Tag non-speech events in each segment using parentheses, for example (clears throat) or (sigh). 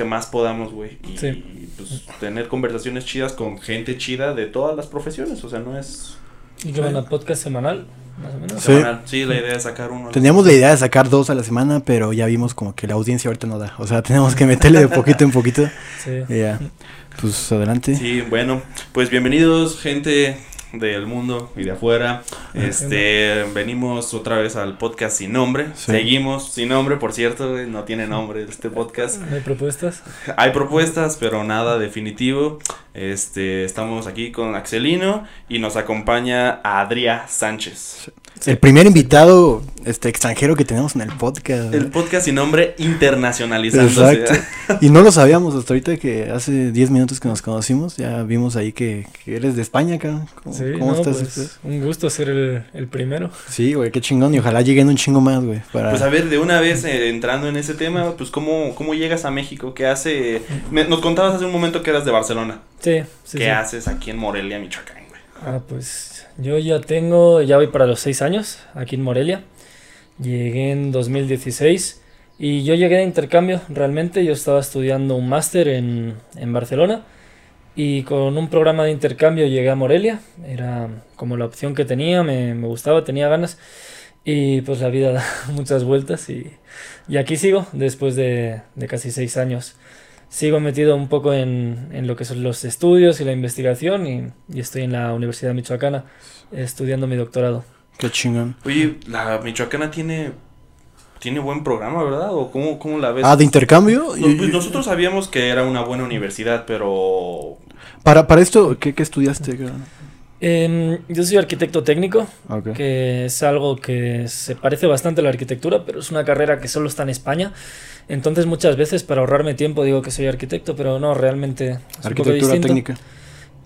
que más podamos, güey. Y, Sí. y, pues tener conversaciones chidas con gente chida de todas las profesiones. O sea, no es. ¿Y qué van podcast semanal? Más o menos. Sí. semanal. Sí, la idea es sacar uno. Teníamos la idea de sacar dos a la semana, pero ya vimos como que la audiencia ahorita no da. O sea, (laughs) tenemos que meterle de poquito en poquito. Sí. Ya. Pues adelante. Sí, bueno, pues bienvenidos, gente del mundo y de afuera. Este, venimos otra vez al podcast sin nombre. Sí. Seguimos sin nombre, por cierto, no tiene nombre este podcast. ¿No hay propuestas? Hay propuestas, pero nada definitivo. Este, estamos aquí con Axelino y nos acompaña Adrià Sánchez. El primer invitado este extranjero que tenemos en el podcast. El podcast sin nombre internacionalizándose. Exacto. Y no lo sabíamos hasta ahorita que hace 10 minutos que nos conocimos, ya vimos ahí que, que eres de España, cabrón. ¿Cómo, Sí, cómo no, estás? pues, un gusto ser el, el primero. Sí, güey, qué chingón. Y ojalá lleguen un chingo más, güey. Para... Pues a ver, de una vez eh, entrando en ese tema, pues cómo, cómo llegas a México, qué hace, me- nos contabas hace un momento que eras de Barcelona, Sí, sí. qué sí. haces aquí en Morelia, Michoacán, güey. Ah, pues yo ya tengo, ya voy para los seis años aquí en Morelia. Llegué en 2016 y yo llegué de intercambio realmente. Yo estaba estudiando un máster en, en Barcelona y con un programa de intercambio llegué a Morelia. Era como la opción que tenía, me, gustaba, tenía ganas y pues la vida (laughs) da muchas vueltas y, y aquí sigo después de, de casi seis años. Sigo metido un poco en, en lo que son los estudios y la investigación y, y estoy en la Universidad Michoacana estudiando mi doctorado. Qué chingón. Oye, la Michoacana tiene, tiene buen programa, ¿verdad? ¿O cómo, cómo la ves? Ah, de intercambio. No, pues nosotros sabíamos que era una buena universidad, pero... Para, para esto, ¿qué, qué estudiaste? Em, yo soy arquitecto técnico, Ok. que es algo que se parece bastante a la arquitectura, pero es una carrera que solo está en España. Entonces muchas veces para ahorrarme tiempo digo que soy arquitecto, pero no, realmente es un poco Arquitectura técnica.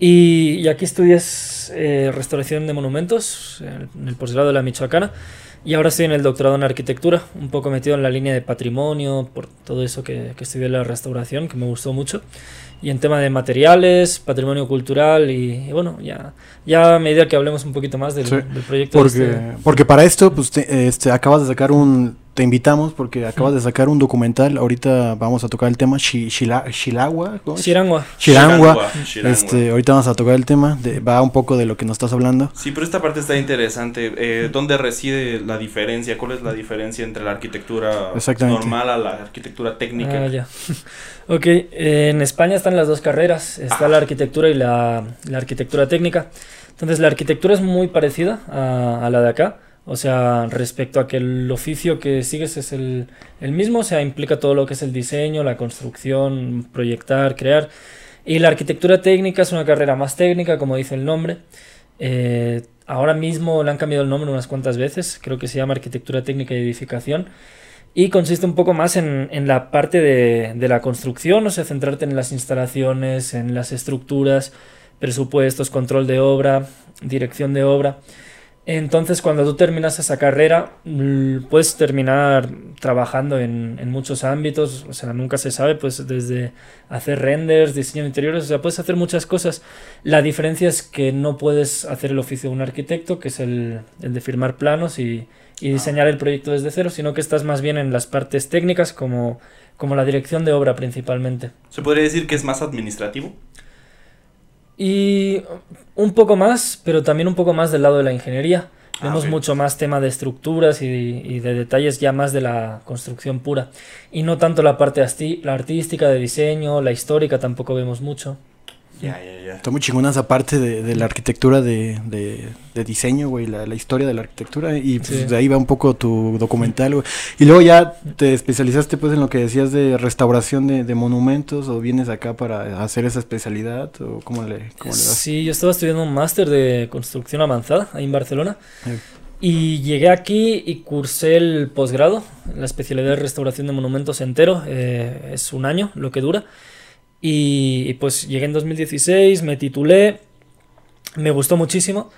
Y, y aquí estudias eh, restauración de monumentos en en el posgrado de la Michoacana. Y ahora estoy en el doctorado en arquitectura, un poco metido en la línea de patrimonio, por todo eso que, que estudié la restauración, que me gustó mucho. Y en tema de materiales, patrimonio cultural y, y bueno, ya, ya a medida que hablemos un poquito más del, Sí, del proyecto. Porque, este- porque para esto, pues, te- este, acabas de sacar un... Te invitamos porque acabas de sacar un documental. Ahorita vamos a tocar el tema Shi- Shila- Shilagua. Shirangua. Este, ahorita vamos a tocar el tema. De, va un poco de lo que nos estás hablando. Sí, pero esta parte está interesante. Eh, ¿Dónde reside la diferencia? ¿Cuál es la diferencia entre la arquitectura normal a la arquitectura técnica? Ah, ya. (laughs) ok, eh, en España están las dos carreras, está Ah. la arquitectura y la, la arquitectura técnica. Entonces la arquitectura es muy parecida a, a la de acá, o sea, respecto a que el oficio que sigues es el, mismo, o sea, implica todo lo que es el diseño, la construcción, proyectar, crear. Y la arquitectura técnica es una carrera más técnica, como dice el nombre. Eh, ahora mismo le han cambiado el nombre unas cuantas veces, creo que se llama arquitectura técnica y edificación. Y consiste un poco más en, en la parte de, de la construcción, o sea, centrarte en las instalaciones, en las estructuras, presupuestos, control de obra, dirección de obra. Entonces, cuando tú terminas esa carrera, mm, puedes terminar trabajando en, en muchos ámbitos, o sea, nunca se sabe, pues desde hacer renders, diseño de interiores, o sea, puedes hacer muchas cosas. La diferencia es que no puedes hacer el oficio de un arquitecto, que es el, el de firmar planos y, y diseñar el proyecto desde cero, sino que estás más bien en las partes técnicas como, como la dirección de obra principalmente. ¿Se podría decir que es más administrativo? Y un poco más, pero también un poco más del lado de la ingeniería. Ah, Vemos mucho más tema de estructuras y, y de detalles ya más de la construcción pura. Y no tanto la parte la artística, de diseño, la histórica tampoco vemos mucho. Ya, ya, ya. Está muy chingona esa parte de, de la arquitectura de, de, de diseño, güey, la, la historia de la arquitectura. Y pues, Sí. de ahí va un poco tu documental, güey. Y luego ya te especializaste pues en lo que decías de restauración de, de monumentos o vienes acá para hacer esa especialidad o cómo le, cómo le das. Sí, yo estaba estudiando un máster de construcción avanzada ahí en Barcelona. Eh. Y llegué aquí y cursé el posgrado, la especialidad de restauración de monumentos entero. eh, es un año lo que dura. Y, pues llegué en 2016, me titulé, me gustó muchísimo,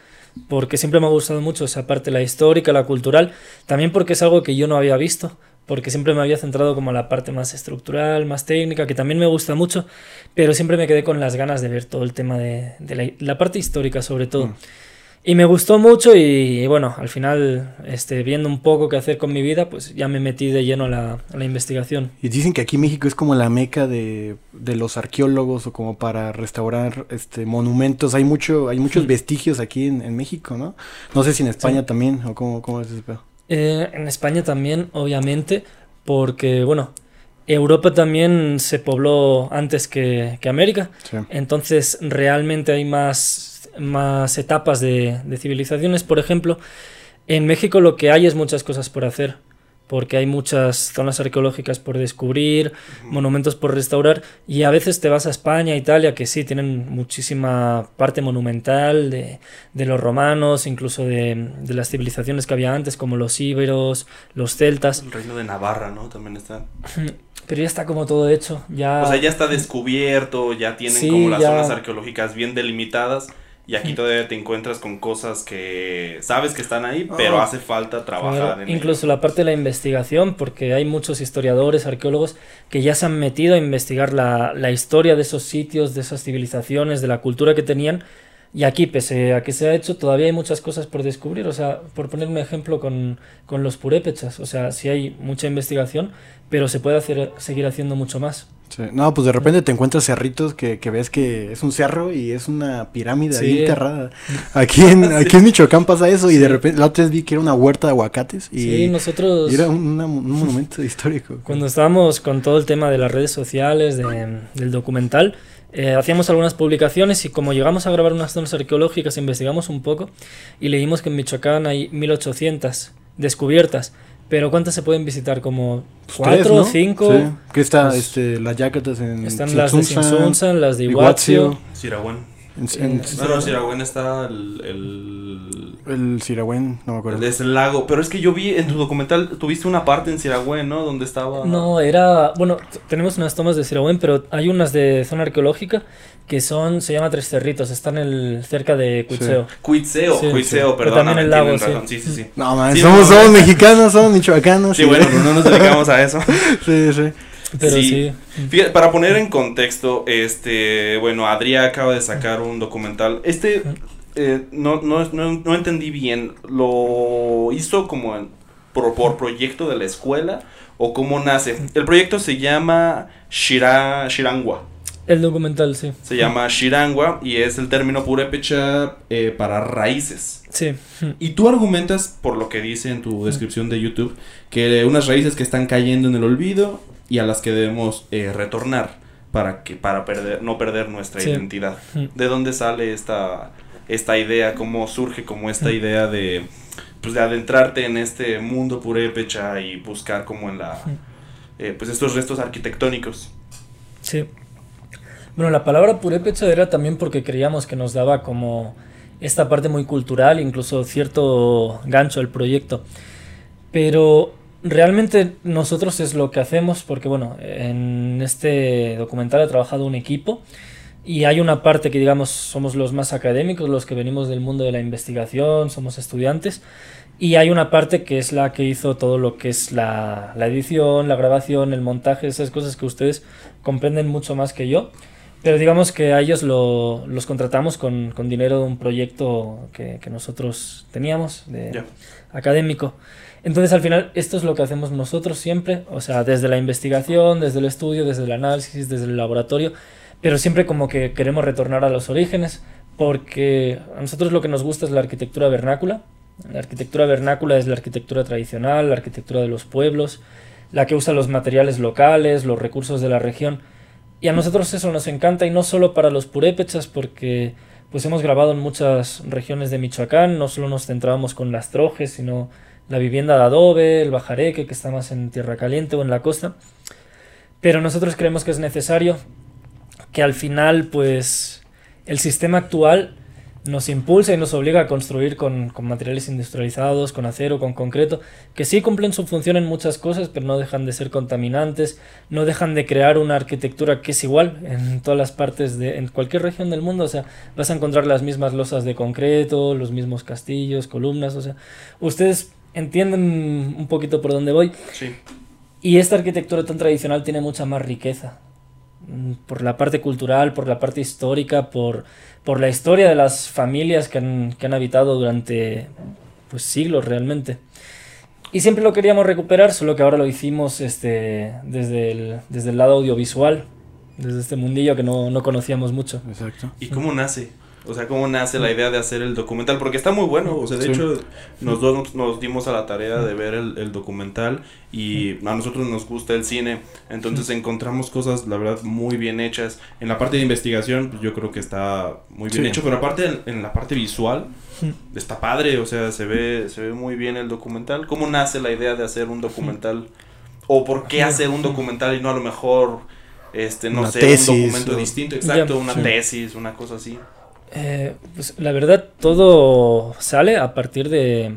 porque siempre me ha gustado mucho esa parte, la histórica, la cultural, también porque es algo que yo no había visto, porque siempre me había centrado como la parte más estructural, más técnica, que también me gusta mucho, pero siempre me quedé con las ganas de ver todo el tema de, la parte histórica sobre todo. Mm. Y me gustó mucho y, y bueno, al final, este, viendo un poco qué hacer con mi vida, pues ya me metí de lleno a la, a la investigación. Y dicen que aquí México es como la meca de, de los arqueólogos o como para restaurar este monumentos. Hay mucho, hay muchos Sí. vestigios aquí en, en México, ¿no? No sé si en España Sí. también o cómo, cómo es ese pedo. Eh, en España también, obviamente, porque, bueno, Europa también se pobló antes que, que América. Sí. Entonces, realmente hay más, más etapas de, de civilizaciones. Por ejemplo, en México lo que hay es muchas cosas por hacer, porque hay muchas zonas arqueológicas por descubrir, monumentos por restaurar, y a veces te vas a España, Italia, que sí, tienen muchísima parte monumental de, de los romanos, incluso de, de las civilizaciones que había antes, como los íberos, los celtas, El reino de Navarra, ¿no? También está. pero ya está como todo hecho, ya... O sea, ya está descubierto, ya tienen Sí, como las ya. zonas arqueológicas bien delimitadas. Y aquí todavía te encuentras con cosas que sabes que están ahí, pero Ah. hace falta trabajar Claro, en incluso la parte de la investigación, porque hay muchos historiadores, arqueólogos que ya se han metido a investigar la, la historia de esos sitios, de esas civilizaciones, de la cultura que tenían. Y aquí, pese a que se ha hecho, todavía hay muchas cosas por descubrir. O sea, por poner un ejemplo con, con los purépechas. O sea, sí hay mucha investigación, pero se puede hacer, seguir haciendo mucho más. Sí. No, pues de repente te encuentras cerritos que, que ves que es un cerro y es una pirámide ahí Sí. enterrada. (laughs) Aquí en, aquí en Michoacán pasa eso y de repente la otra vez vi que era una huerta de aguacates y, Sí, nosotros... era un, una- un monumento (laughs) histórico. Cuando estábamos con todo el tema de las redes sociales, de- del documental, eh, hacíamos algunas publicaciones y como llegamos a grabar unas zonas arqueológicas, investigamos un poco y leímos que en Michoacán hay 1800 descubiertas. Pero ¿cuántas se pueden visitar? ¿Como Pues cuatro tres, o ¿no? cinco? Sí, Que está Pues, este, las yacatas en Están las de Sinsunzan, las de Iguazio, Iguazio. En- en- Eh, No, no, Sirahuén está el, el, el Sirahuén, no me acuerdo. el, es el lago. Pero es que yo vi en tu documental, tuviste una parte en Sirahuén, ¿no? Donde estaba... No, era. Bueno, tenemos unas tomas de Sirahuén, pero hay unas de zona arqueológica que son. Se llama Tres Cerritos, están el, cerca de. Cuitzeo, Sí, Cuitzeo, sí. Pero perdón. también el lago, sí. Sí, sí, sí. No, man, Sí, somos, no, somos no. mexicanos, somos michoacanos. Sí, bueno, pero no nos dedicamos a eso. (laughs) sí, sí. Pero Sí. sí. Fíjate, para poner en contexto, este, bueno, Adrián acaba de sacar un documental. Este, eh, no, no, no, no entendí bien. ¿Lo hizo como en- por, por proyecto de la escuela o cómo nace? El proyecto se llama Shira, Shirangua. El documental, sí. Se llama Shirangua y es el término purépecha eh, para raíces. Sí. Y tú argumentas, por lo que dice en tu descripción de YouTube, que unas raíces que están cayendo en el olvido y a las que debemos eh, retornar para que para perder no perder nuestra Sí. identidad. ¿De dónde sale esta esta idea? ¿Cómo surge como esta idea de pues de adentrarte en este mundo purépecha y buscar como en la eh, pues estos restos arquitectónicos? Sí. Bueno, la palabra purépecha era también porque creíamos que nos daba como esta parte muy cultural, incluso cierto gancho al proyecto. Pero realmente nosotros es lo que hacemos porque, bueno, en este documental ha trabajado un equipo y hay una parte que, digamos, somos los más académicos, los que venimos del mundo de la investigación, somos estudiantes. Y hay una parte que es la que hizo todo lo que es la, la edición, la grabación, el montaje, esas cosas que ustedes comprenden mucho más que yo. Pero digamos que a ellos lo- los contratamos con, con dinero de un proyecto que, que nosotros teníamos, de Ya. académico. Entonces al final esto es lo que hacemos nosotros siempre, o sea, desde la investigación, desde el estudio, desde el análisis, desde el laboratorio, pero siempre como que queremos retornar a los orígenes, porque a nosotros lo que nos gusta es la arquitectura vernácula. La arquitectura vernácula es la arquitectura tradicional, la arquitectura de los pueblos, la que usa los materiales locales, los recursos de la región. Y a nosotros eso nos encanta y no solo para los purépechas, porque pues hemos grabado en muchas regiones de Michoacán, no solo nos centrábamos con las trojes, sino la vivienda de adobe, el bajareque, que está más en tierra caliente o en la costa. Pero nosotros creemos que es necesario que al final, pues, el sistema actual nos impulsa y nos obliga a construir con, con materiales industrializados, con acero, con concreto, que sí cumplen su función en muchas cosas, pero no dejan de ser contaminantes, no dejan de crear una arquitectura que es igual en todas las partes de, en cualquier región del mundo, o sea, vas a encontrar las mismas losas de concreto, los mismos castillos, columnas, o sea, ustedes entienden un poquito por dónde voy, Sí. y esta arquitectura tan tradicional tiene mucha más riqueza. mm, por la parte cultural, por la parte histórica, por, por la historia de las familias que han, que han habitado durante pues, siglos realmente. Y siempre lo queríamos recuperar, solo que ahora lo hicimos este, desde, el, desde el lado audiovisual, desde este mundillo que no, no conocíamos mucho. Exacto. ¿Y cómo nace? O sea, ¿cómo nace la idea de hacer el documental? Porque está muy bueno. O sea, de Sí. hecho, nos dos nos dimos a la tarea de ver el, el documental y a nosotros nos gusta el cine. Entonces encontramos cosas, la verdad, muy bien hechas. En la parte de investigación, pues yo creo que está muy bien Sí. hecho. Pero aparte, en, en la parte visual, está padre. O sea, se ve, se ve muy bien el documental. ¿Cómo nace la idea de hacer un documental? ¿O por qué hacer un documental y no a lo mejor, este, no Una sé, tesis, un documento o- distinto? Exacto, una Sí. tesis, una cosa así. Eh, pues, la verdad, todo sale a partir de.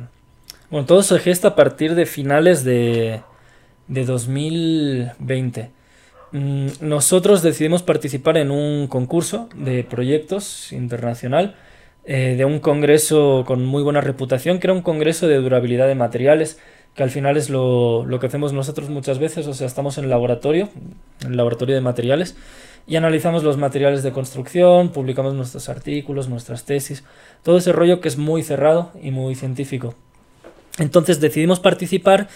Bueno, todo se gesta a partir de finales de, de 2020. Mm, Nosotros decidimos participar en un concurso de proyectos internacional eh, de un congreso con muy buena reputación, que era un congreso de durabilidad de materiales, que al final es lo, lo que hacemos nosotros muchas veces, o sea, estamos en el laboratorio, en el laboratorio de materiales, y analizamos los materiales de construcción, publicamos nuestros artículos, nuestras tesis, todo ese rollo que es muy cerrado y muy científico. Entonces decidimos participar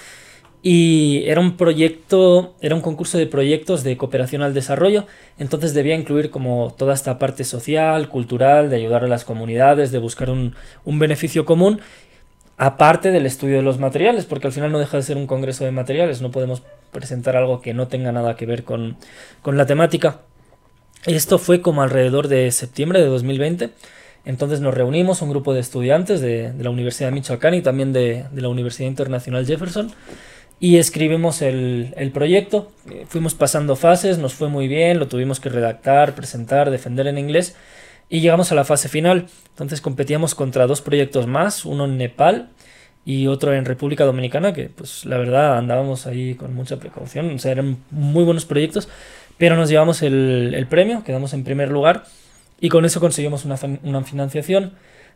y era un proyecto, era un concurso de proyectos de cooperación al desarrollo, entonces debía incluir como toda esta parte social, cultural, de ayudar a las comunidades, de buscar un, un beneficio común, aparte del estudio de los materiales, porque al final no deja de ser un congreso de materiales, no podemos presentar algo que no tenga nada que ver con, con la temática. Esto fue como alrededor de septiembre de 2020. Entonces nos reunimos un grupo de estudiantes de, la Universidad de Michoacán y también de, de la Universidad Internacional Jefferson y escribimos el, el proyecto. Eh, Fuimos pasando fases, nos fue muy bien, lo tuvimos que redactar, presentar, defender en inglés y llegamos a la fase final. Entonces competíamos contra dos proyectos más, uno en Nepal y otro en República Dominicana, que pues la verdad andábamos ahí con mucha precaución, o sea, eran muy buenos proyectos, pero nos llevamos el, premio, quedamos en primer lugar y con eso conseguimos una financiación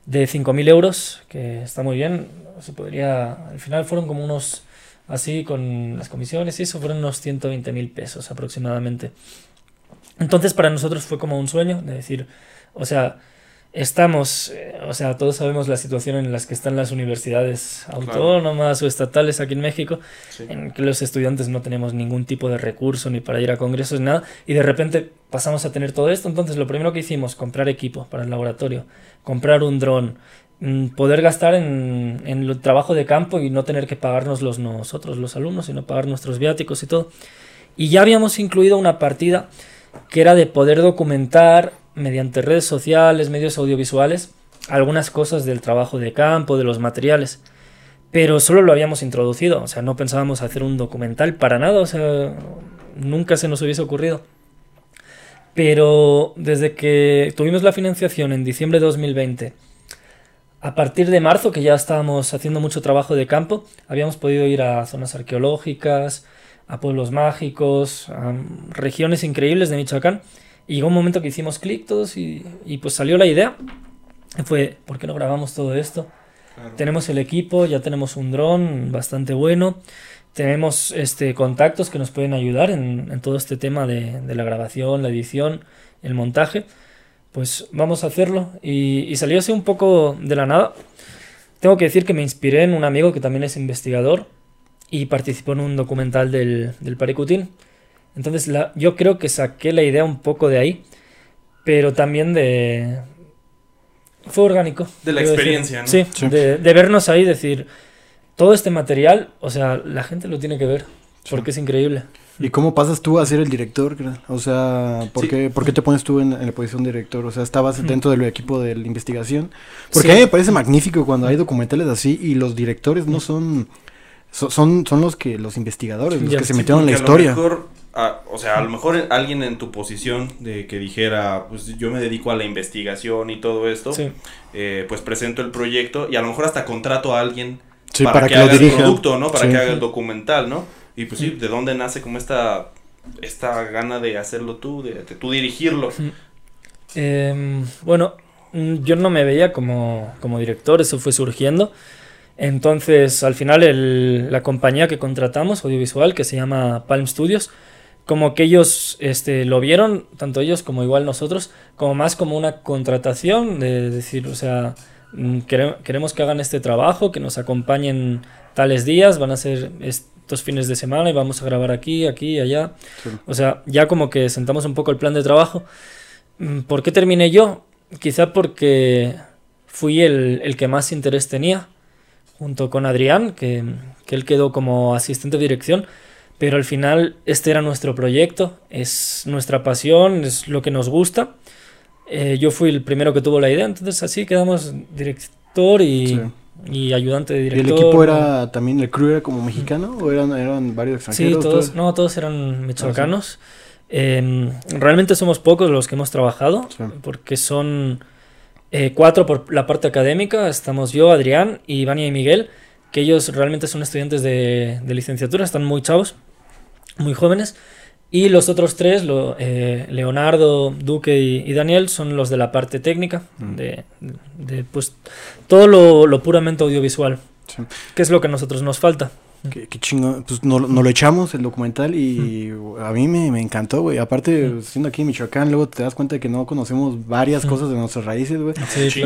de 5.000 euros, que está muy bien, se podría, al final fueron como unos, así con las comisiones y eso, fueron unos 120.000 pesos aproximadamente. Entonces para nosotros fue como un sueño, de decir, o sea, estamos, eh, o sea, todos sabemos la situación en las que están las universidades autónomas o estatales aquí en México, Sí. en que los estudiantes no tenemos ningún tipo de recurso ni para ir a congresos ni nada, y de repente pasamos a tener todo esto. Entonces, lo primero que hicimos, comprar equipo para el laboratorio, comprar un dron, mm, poder gastar en, en el trabajo de campo y no tener que pagarnos los nosotros, los alumnos, sino pagar nuestros viáticos y todo. Y ya habíamos incluido una partida que era de poder documentar mediante redes sociales, medios audiovisuales, algunas cosas del trabajo de campo, de los materiales. Pero solo lo habíamos introducido, o sea, no pensábamos hacer un documental para nada, o sea, nunca se nos hubiese ocurrido. Pero desde que tuvimos la financiación en diciembre de 2020, a partir de marzo, que ya estábamos haciendo mucho trabajo de campo, habíamos podido ir a zonas arqueológicas, a pueblos mágicos, a regiones increíbles de Michoacán. Y llegó un momento que hicimos clic todos y, y pues salió la idea. Fue, ¿por qué no grabamos todo esto? Claro. Tenemos el equipo, ya tenemos un dron bastante bueno. Tenemos este, contactos que nos pueden ayudar en, en todo este tema de, de la grabación, la edición, el montaje. Pues vamos a hacerlo. Y, y salió así un poco de la nada. Tengo que decir que me inspiré en un amigo que también es investigador y participó en un documental del, del Paricutín. Entonces la, yo creo que saqué la idea un poco de ahí, pero también de... Fue orgánico. De la decir. experiencia, ¿no? Sí, Sí. De, de vernos ahí, decir, todo este material, o sea, la gente lo tiene que ver, porque es increíble. ¿Y cómo pasas tú a ser el director? O sea, ¿por, Sí. qué, por qué te pones tú en, en la posición de director? O sea, estabas dentro del equipo de la investigación. Porque Sí. a mí me parece magnífico cuando hay documentales así y los directores no son... so- Son, son los que los investigadores, los Ya, que se sí, metieron en la Porque a lo historia. mejor, o sea, a lo mejor alguien en tu posición de que dijera, pues yo me dedico a la investigación y todo esto, Sí. eh, pues presento el proyecto y a lo mejor hasta contrato a alguien Sí, para, para que, que lo haga el producto, ¿no? Para Sí. que haga el documental, ¿no? Y pues sí, ¿de dónde nace como esta, esta gana de hacerlo tú, de, de tú dirigirlo? Em, bueno, mm, yo no me veía como, como director, eso fue surgiendo. Entonces, al final, el- la compañía que contratamos, audiovisual, que se llama Palm Studios, como que ellos este, lo vieron, tanto ellos como igual nosotros, como más como una contratación, de decir, o sea, mm, queremos que hagan este trabajo, que nos acompañen tales días, van a ser estos fines de semana y vamos a grabar aquí, aquí, allá. O sea, ya como que sentamos un poco el plan de trabajo. Mm, ¿Por qué terminé yo? Quizá porque fui el, el que más interés tenía, junto con Adrián, que, que él quedó como asistente de dirección pero al final este era nuestro proyecto, es nuestra pasión, es lo que nos gusta. Eh, yo fui el primero que tuvo la idea, entonces así quedamos director y, y ayudante de director. ¿Y el equipo era también, el crew era como mexicano o eran, eran varios extranjeros? Sí, todos, no, todos eran michoacanos. Em, realmente somos pocos los que hemos trabajado, porque son eh, cuatro por la parte académica, estamos yo, Adrián, y Vania y Miguel, que ellos realmente son estudiantes de, de licenciatura, están muy chavos muy jóvenes. Y los otros tres, lo, eh, Leonardo, Duque y, Daniel, son los de la parte técnica, mm. de, de, pues todo lo, lo puramente audiovisual, que es lo que a nosotros nos falta. Qué, chingo, pues no, lo echamos el documental y a mí me, encantó, güey. Aparte, siendo aquí en Michoacán, luego te das cuenta de que no conocemos varias cosas de nuestras raíces, güey.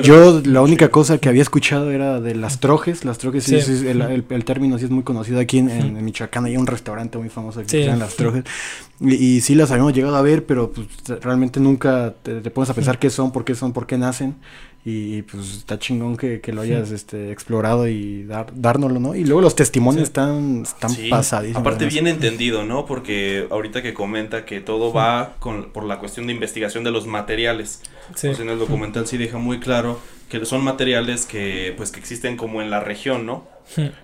Yo la única cosa que había escuchado era de las trojes. Las trojes, sí, el, término sí es muy conocido aquí en, Michoacán. Hay un restaurante muy famoso que se llama Las Trojes. Y, sí las habíamos llegado a ver, pero pues realmente nunca te, te pones a pensar qué son, por qué son, por qué nacen y pues está chingón que, lo hayas este, explorado y dar, dárnoslo, ¿no? Y luego los testimonios están, están pasadísimos. Aparte bien entendido, ¿no? Porque ahorita que comenta que todo va con, por la cuestión de investigación de los materiales. Pues en el documental sí deja muy claro que son materiales que pues que existen como en la región, ¿no?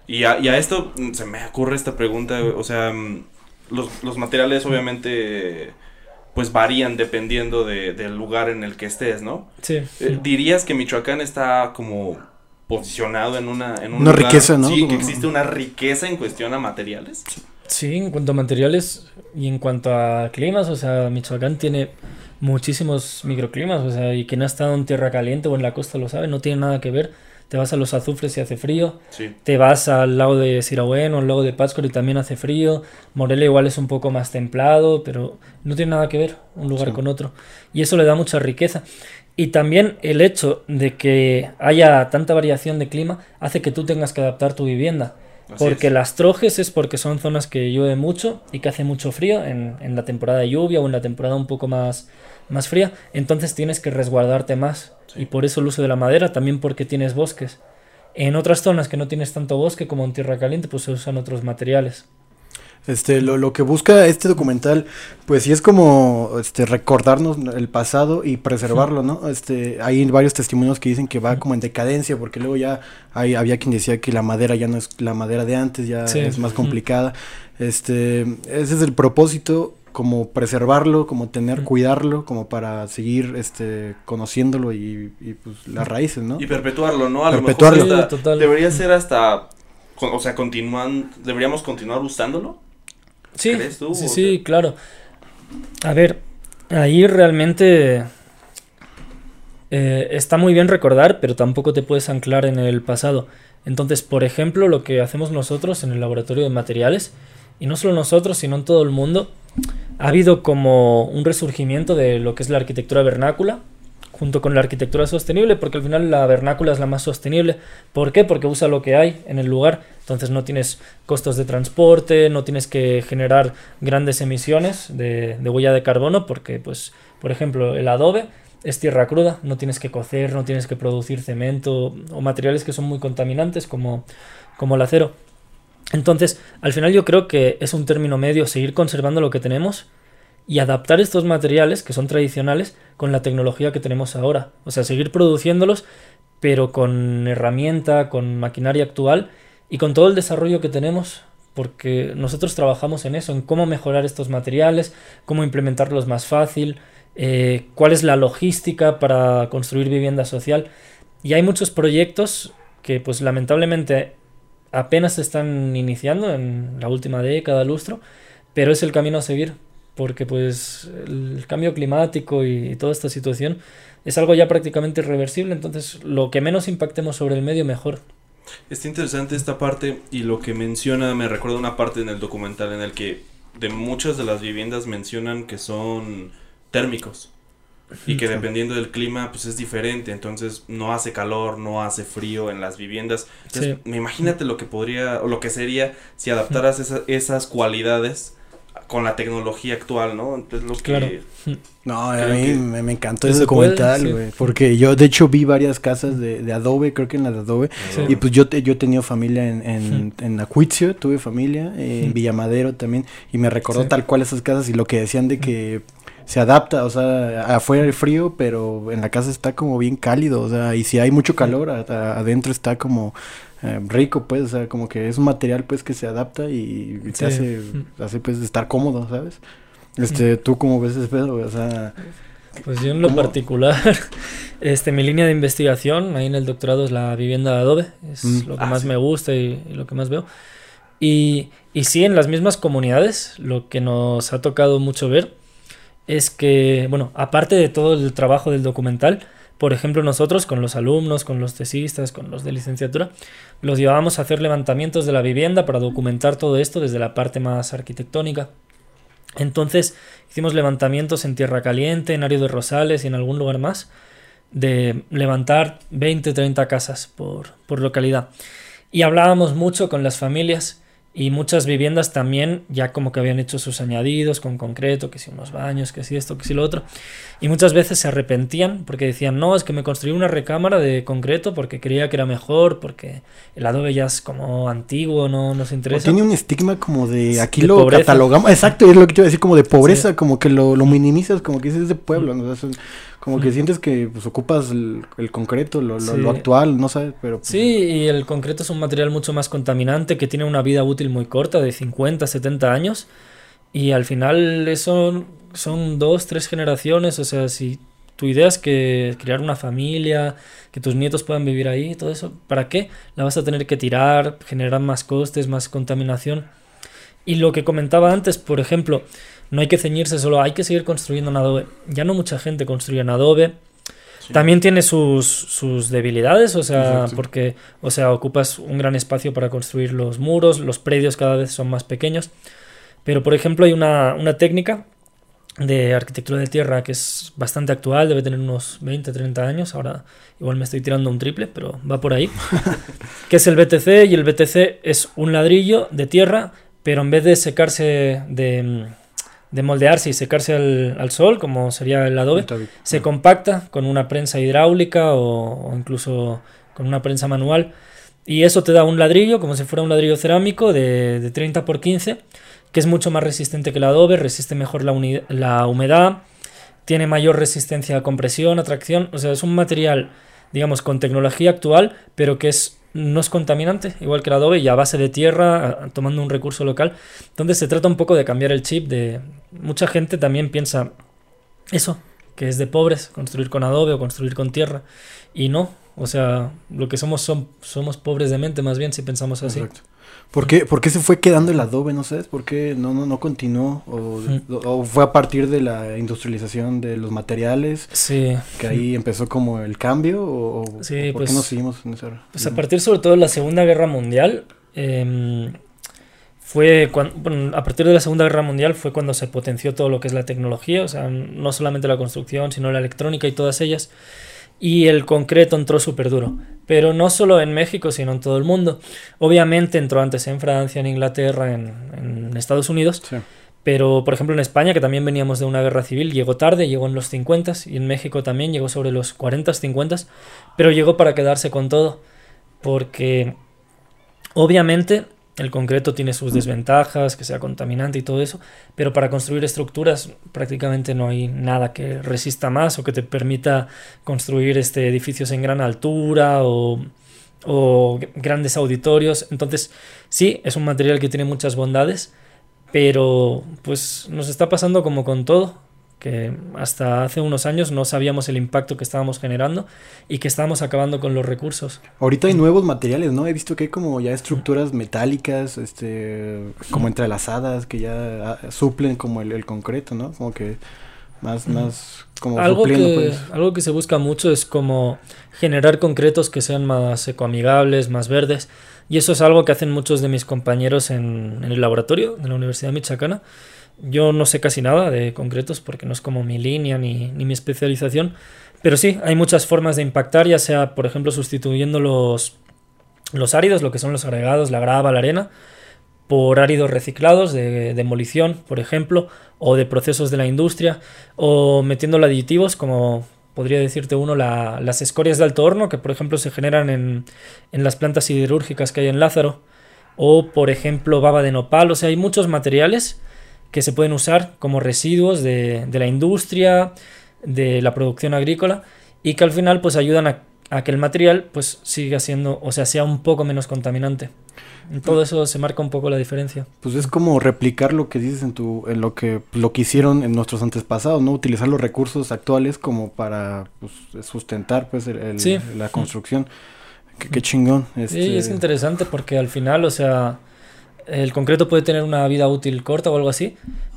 Y a, y a esto mm, se me ocurre esta pregunta, o sea, mm, los, los materiales obviamente pues varían dependiendo de, del lugar en el que estés, ¿no? Sí. Eh, ¿Dirías que Michoacán está como posicionado en una... En una riqueza, ¿no? Sí, que existe una riqueza en cuestión a materiales. Sí, en cuanto a materiales y en cuanto a climas, o sea, Michoacán tiene muchísimos microclimas, o sea, y quien ha estado en tierra caliente o en la costa lo sabe, no tiene nada que ver te vas a los azufres y hace frío, te vas al lago de Sirahuén o al lago de Pátzcuaro y también hace frío, Morelia igual es un poco más templado, pero no tiene nada que ver un lugar con otro, y eso le da mucha riqueza. Y también el hecho de que haya tanta variación de clima hace que tú tengas que adaptar tu vivienda. porque las trojes es porque son zonas que llueve mucho y que hace mucho frío en, en, la temporada de lluvia o en la temporada un poco más, más fría. Entonces tienes que resguardarte más y por eso el uso de la madera, también porque tienes bosques. En otras zonas que no tienes tanto bosque como en tierra caliente, pues se usan otros materiales. Este, lo, lo, que busca este documental, pues sí es como este, recordarnos el pasado y preservarlo, ¿no? Este, hay varios testimonios que dicen que va como en decadencia, porque luego ya hay, había quien decía que la madera ya no es la madera de antes, ya es más complicada. Este, ese es el propósito como preservarlo, como tener, cuidarlo, como para seguir este conociéndolo y, pues las raíces, ¿no? Y perpetuarlo, ¿no? A perpetuarlo. Lo mejor debería ser hasta, o sea, continúan, deberíamos continuar usándolo. Sí, sí, sí, claro. A ver, ahí realmente eh, está muy bien recordar, pero tampoco te puedes anclar en el pasado. Entonces, por ejemplo, lo que hacemos nosotros en el laboratorio de materiales, y no solo nosotros, sino en todo el mundo, ha habido como un resurgimiento de lo que es la arquitectura vernácula junto con la arquitectura sostenible, porque al final la vernácula es la más sostenible. ¿Por qué? Porque usa lo que hay en el lugar, entonces no tienes costos de transporte, no tienes que generar grandes emisiones de, huella de carbono, porque, pues, por ejemplo, el adobe es tierra cruda, no tienes que cocer, no tienes que producir cemento o materiales que son muy contaminantes como, como el acero. Entonces, al final yo creo que es un término medio seguir conservando lo que tenemos y adaptar estos materiales que son tradicionales con la tecnología que tenemos ahora. O sea, seguir produciéndolos, pero con herramienta, con maquinaria actual y con todo el desarrollo que tenemos, porque nosotros trabajamos en eso, en cómo mejorar estos materiales, cómo implementarlos más fácil, eh, cuál es la logística para construir vivienda social. Y hay muchos proyectos que pues lamentablemente apenas se están iniciando en la última década, lustro, pero es el camino a seguir, porque pues el cambio climático y, toda esta situación es algo ya prácticamente irreversible, entonces lo que menos impactemos sobre el medio mejor. Está interesante esta parte y lo que menciona me recuerda una parte en el documental en el que de muchas de las viviendas mencionan que son térmicos y que dependiendo del clima pues es diferente, entonces no hace calor, no hace frío en las viviendas. Entonces, me imagínate lo que podría o lo que sería si adaptaras esas cualidades con la tecnología actual, ¿no? Entonces lo claro. No, a mí me, encantó ese documental, güey, porque yo de hecho vi varias casas de, de Adobe, creo que en las de Adobe, y pues yo, yo he tenido familia en, en, en Acuizio, tuve familia, en Villamadero también, y me recordó tal cual esas casas y lo que decían de que se adapta, o sea, afuera el frío, pero en la casa está como bien cálido, o sea, y si hay mucho calor, adentro está como eh, rico, pues, o sea, como que es un material, pues, que se adapta y, te hace, hace, pues, estar cómodo, ¿sabes? Este, ¿tú cómo ves ese pedo, o sea... Pues yo en lo particular, (laughs) este, mi línea de investigación ahí en el doctorado es la vivienda de Adobe, es mm. lo que ah, más me gusta y, lo que más veo. Y, y sí, en las mismas comunidades, lo que nos ha tocado mucho ver es que, bueno, aparte de todo el trabajo del documental, por ejemplo, nosotros con los alumnos, con los tesistas, con los de licenciatura, los llevábamos a hacer levantamientos de la vivienda para documentar todo esto desde la parte más arquitectónica. Entonces hicimos levantamientos en Tierra Caliente, en Ario de Rosales y en algún lugar más, de levantar 20, 30 casas por, por localidad. Y hablábamos mucho con las familias y muchas viviendas también ya como que habían hecho sus añadidos con concreto, que si unos baños, que si esto, que si lo otro. Y muchas veces se arrepentían porque decían, no, es que me construí una recámara de concreto porque creía que era mejor, porque el adobe ya es como antiguo, no nos interesa. tiene un estigma como de, aquí lo catalogamos, exacto, es lo que te iba a decir, como de pobreza, como que lo, lo minimizas, como que es de pueblo, ¿no? Como que sientes que pues, ocupas el, concreto, lo, lo, actual, no sabes, pero... Pues, sí, y el concreto es un material mucho más contaminante que tiene una vida útil muy corta, de 50, 70 años. Y al final eso son dos, tres generaciones, o sea, si tu idea es que crear una familia, que tus nietos puedan vivir ahí, todo eso, ¿para qué? La vas a tener que tirar, generar más costes, más contaminación. Y lo que comentaba antes, por ejemplo, no hay que ceñirse solo, hay que seguir construyendo en Adobe. Ya no mucha gente construye en Adobe. También tiene sus, sus debilidades, o sea, porque, o sea, ocupas un gran espacio para construir los muros, los predios cada vez son más pequeños. Pero, por ejemplo, hay una, una técnica de arquitectura de tierra que es bastante actual, debe tener unos 20, 30 años, ahora igual me estoy tirando un triple, pero va por ahí, (laughs) que es el BTC y el BTC es un ladrillo de tierra, pero en vez de secarse de de moldearse y secarse al, sol, como sería el adobe, se compacta con una prensa hidráulica o, incluso con una prensa manual. Y eso te da un ladrillo, como si fuera un ladrillo cerámico de, de 30 por 15, que es mucho más resistente que el adobe, resiste mejor la, la humedad, tiene mayor resistencia a compresión, a tracción. O sea, es un material, digamos, con tecnología actual, pero que es no es contaminante, igual que el adobe, y a base de tierra, tomando un recurso local, donde se trata un poco de cambiar el chip de... Mucha gente también piensa eso, que es de pobres, construir con adobe o construir con tierra, y no, o sea, lo que somos son, somos pobres de mente más bien si pensamos así. ¿Por qué, ¿Por qué se fue quedando el adobe? No sé, ¿por qué no, no, no continuó? O, fue a partir de la industrialización de los materiales? Sí. Que ahí empezó como el cambio. ¿O, sí, por qué no pues, seguimos en esa Pues a partir sobre todo de la Segunda Guerra Mundial. Em, fue cuando, a partir de la Segunda Guerra Mundial fue cuando se potenció todo lo que es la tecnología, o sea, no solamente la construcción, sino la electrónica y todas ellas y el concreto entró súper duro. Pero no solo en México, sino en todo el mundo. Obviamente entró antes en Francia, en Inglaterra, en, Estados Unidos. Pero, por ejemplo, en España, que también veníamos de una guerra civil, llegó tarde, llegó en los 50 y en México también llegó sobre los 40, 50, pero llegó para quedarse con todo. Porque, obviamente, el concreto tiene sus desventajas, que sea contaminante y todo eso, pero para construir estructuras prácticamente no hay nada que resista más o que te permita construir este, edificios en gran altura o, o grandes auditorios. Entonces, sí, es un material que tiene muchas bondades, pero pues nos está pasando como con todo que hasta hace unos años no sabíamos el impacto que estábamos generando y que estábamos acabando con los recursos. Ahorita hay nuevos materiales, ¿no? He visto que hay como ya estructuras metálicas, este, como entrelazadas, que ya ah, suplen como el, concreto, ¿no? Como que más, más como algo que, pues. algo que se busca mucho es como generar concretos que sean más ecoamigables, más verdes. Y eso es algo que hacen muchos de mis compañeros en, en el laboratorio de la Universidad Michoacana. Yo no sé casi nada de concretos porque no es como mi línea ni, ni mi especialización. Pero sí, hay muchas formas de impactar, ya sea, por ejemplo, sustituyendo los, los áridos, lo que son los agregados, la grava, la arena, por áridos reciclados de demolición, por ejemplo, o de procesos de la industria, o metiendo aditivos como podría decirte uno las escorias de alto horno, que por ejemplo se generan en, en, las plantas siderúrgicas que hay en Lázaro, o por ejemplo baba de nopal, o sea, hay muchos materiales que se pueden usar como residuos de, de la industria, de la producción agrícola, y que al final pues ayudan a, a que el material pues siga siendo, o sea, sea un poco menos contaminante. En todo eso se marca un poco la diferencia. Pues es como replicar lo que dices en tu, en lo que, lo que hicieron en nuestros antepasados, ¿no? Utilizar los recursos actuales como para pues, sustentar pues el, la construcción. Qué, chingón. Este... Sí, es interesante porque al final, o sea, el concreto puede tener una vida útil corta o algo así,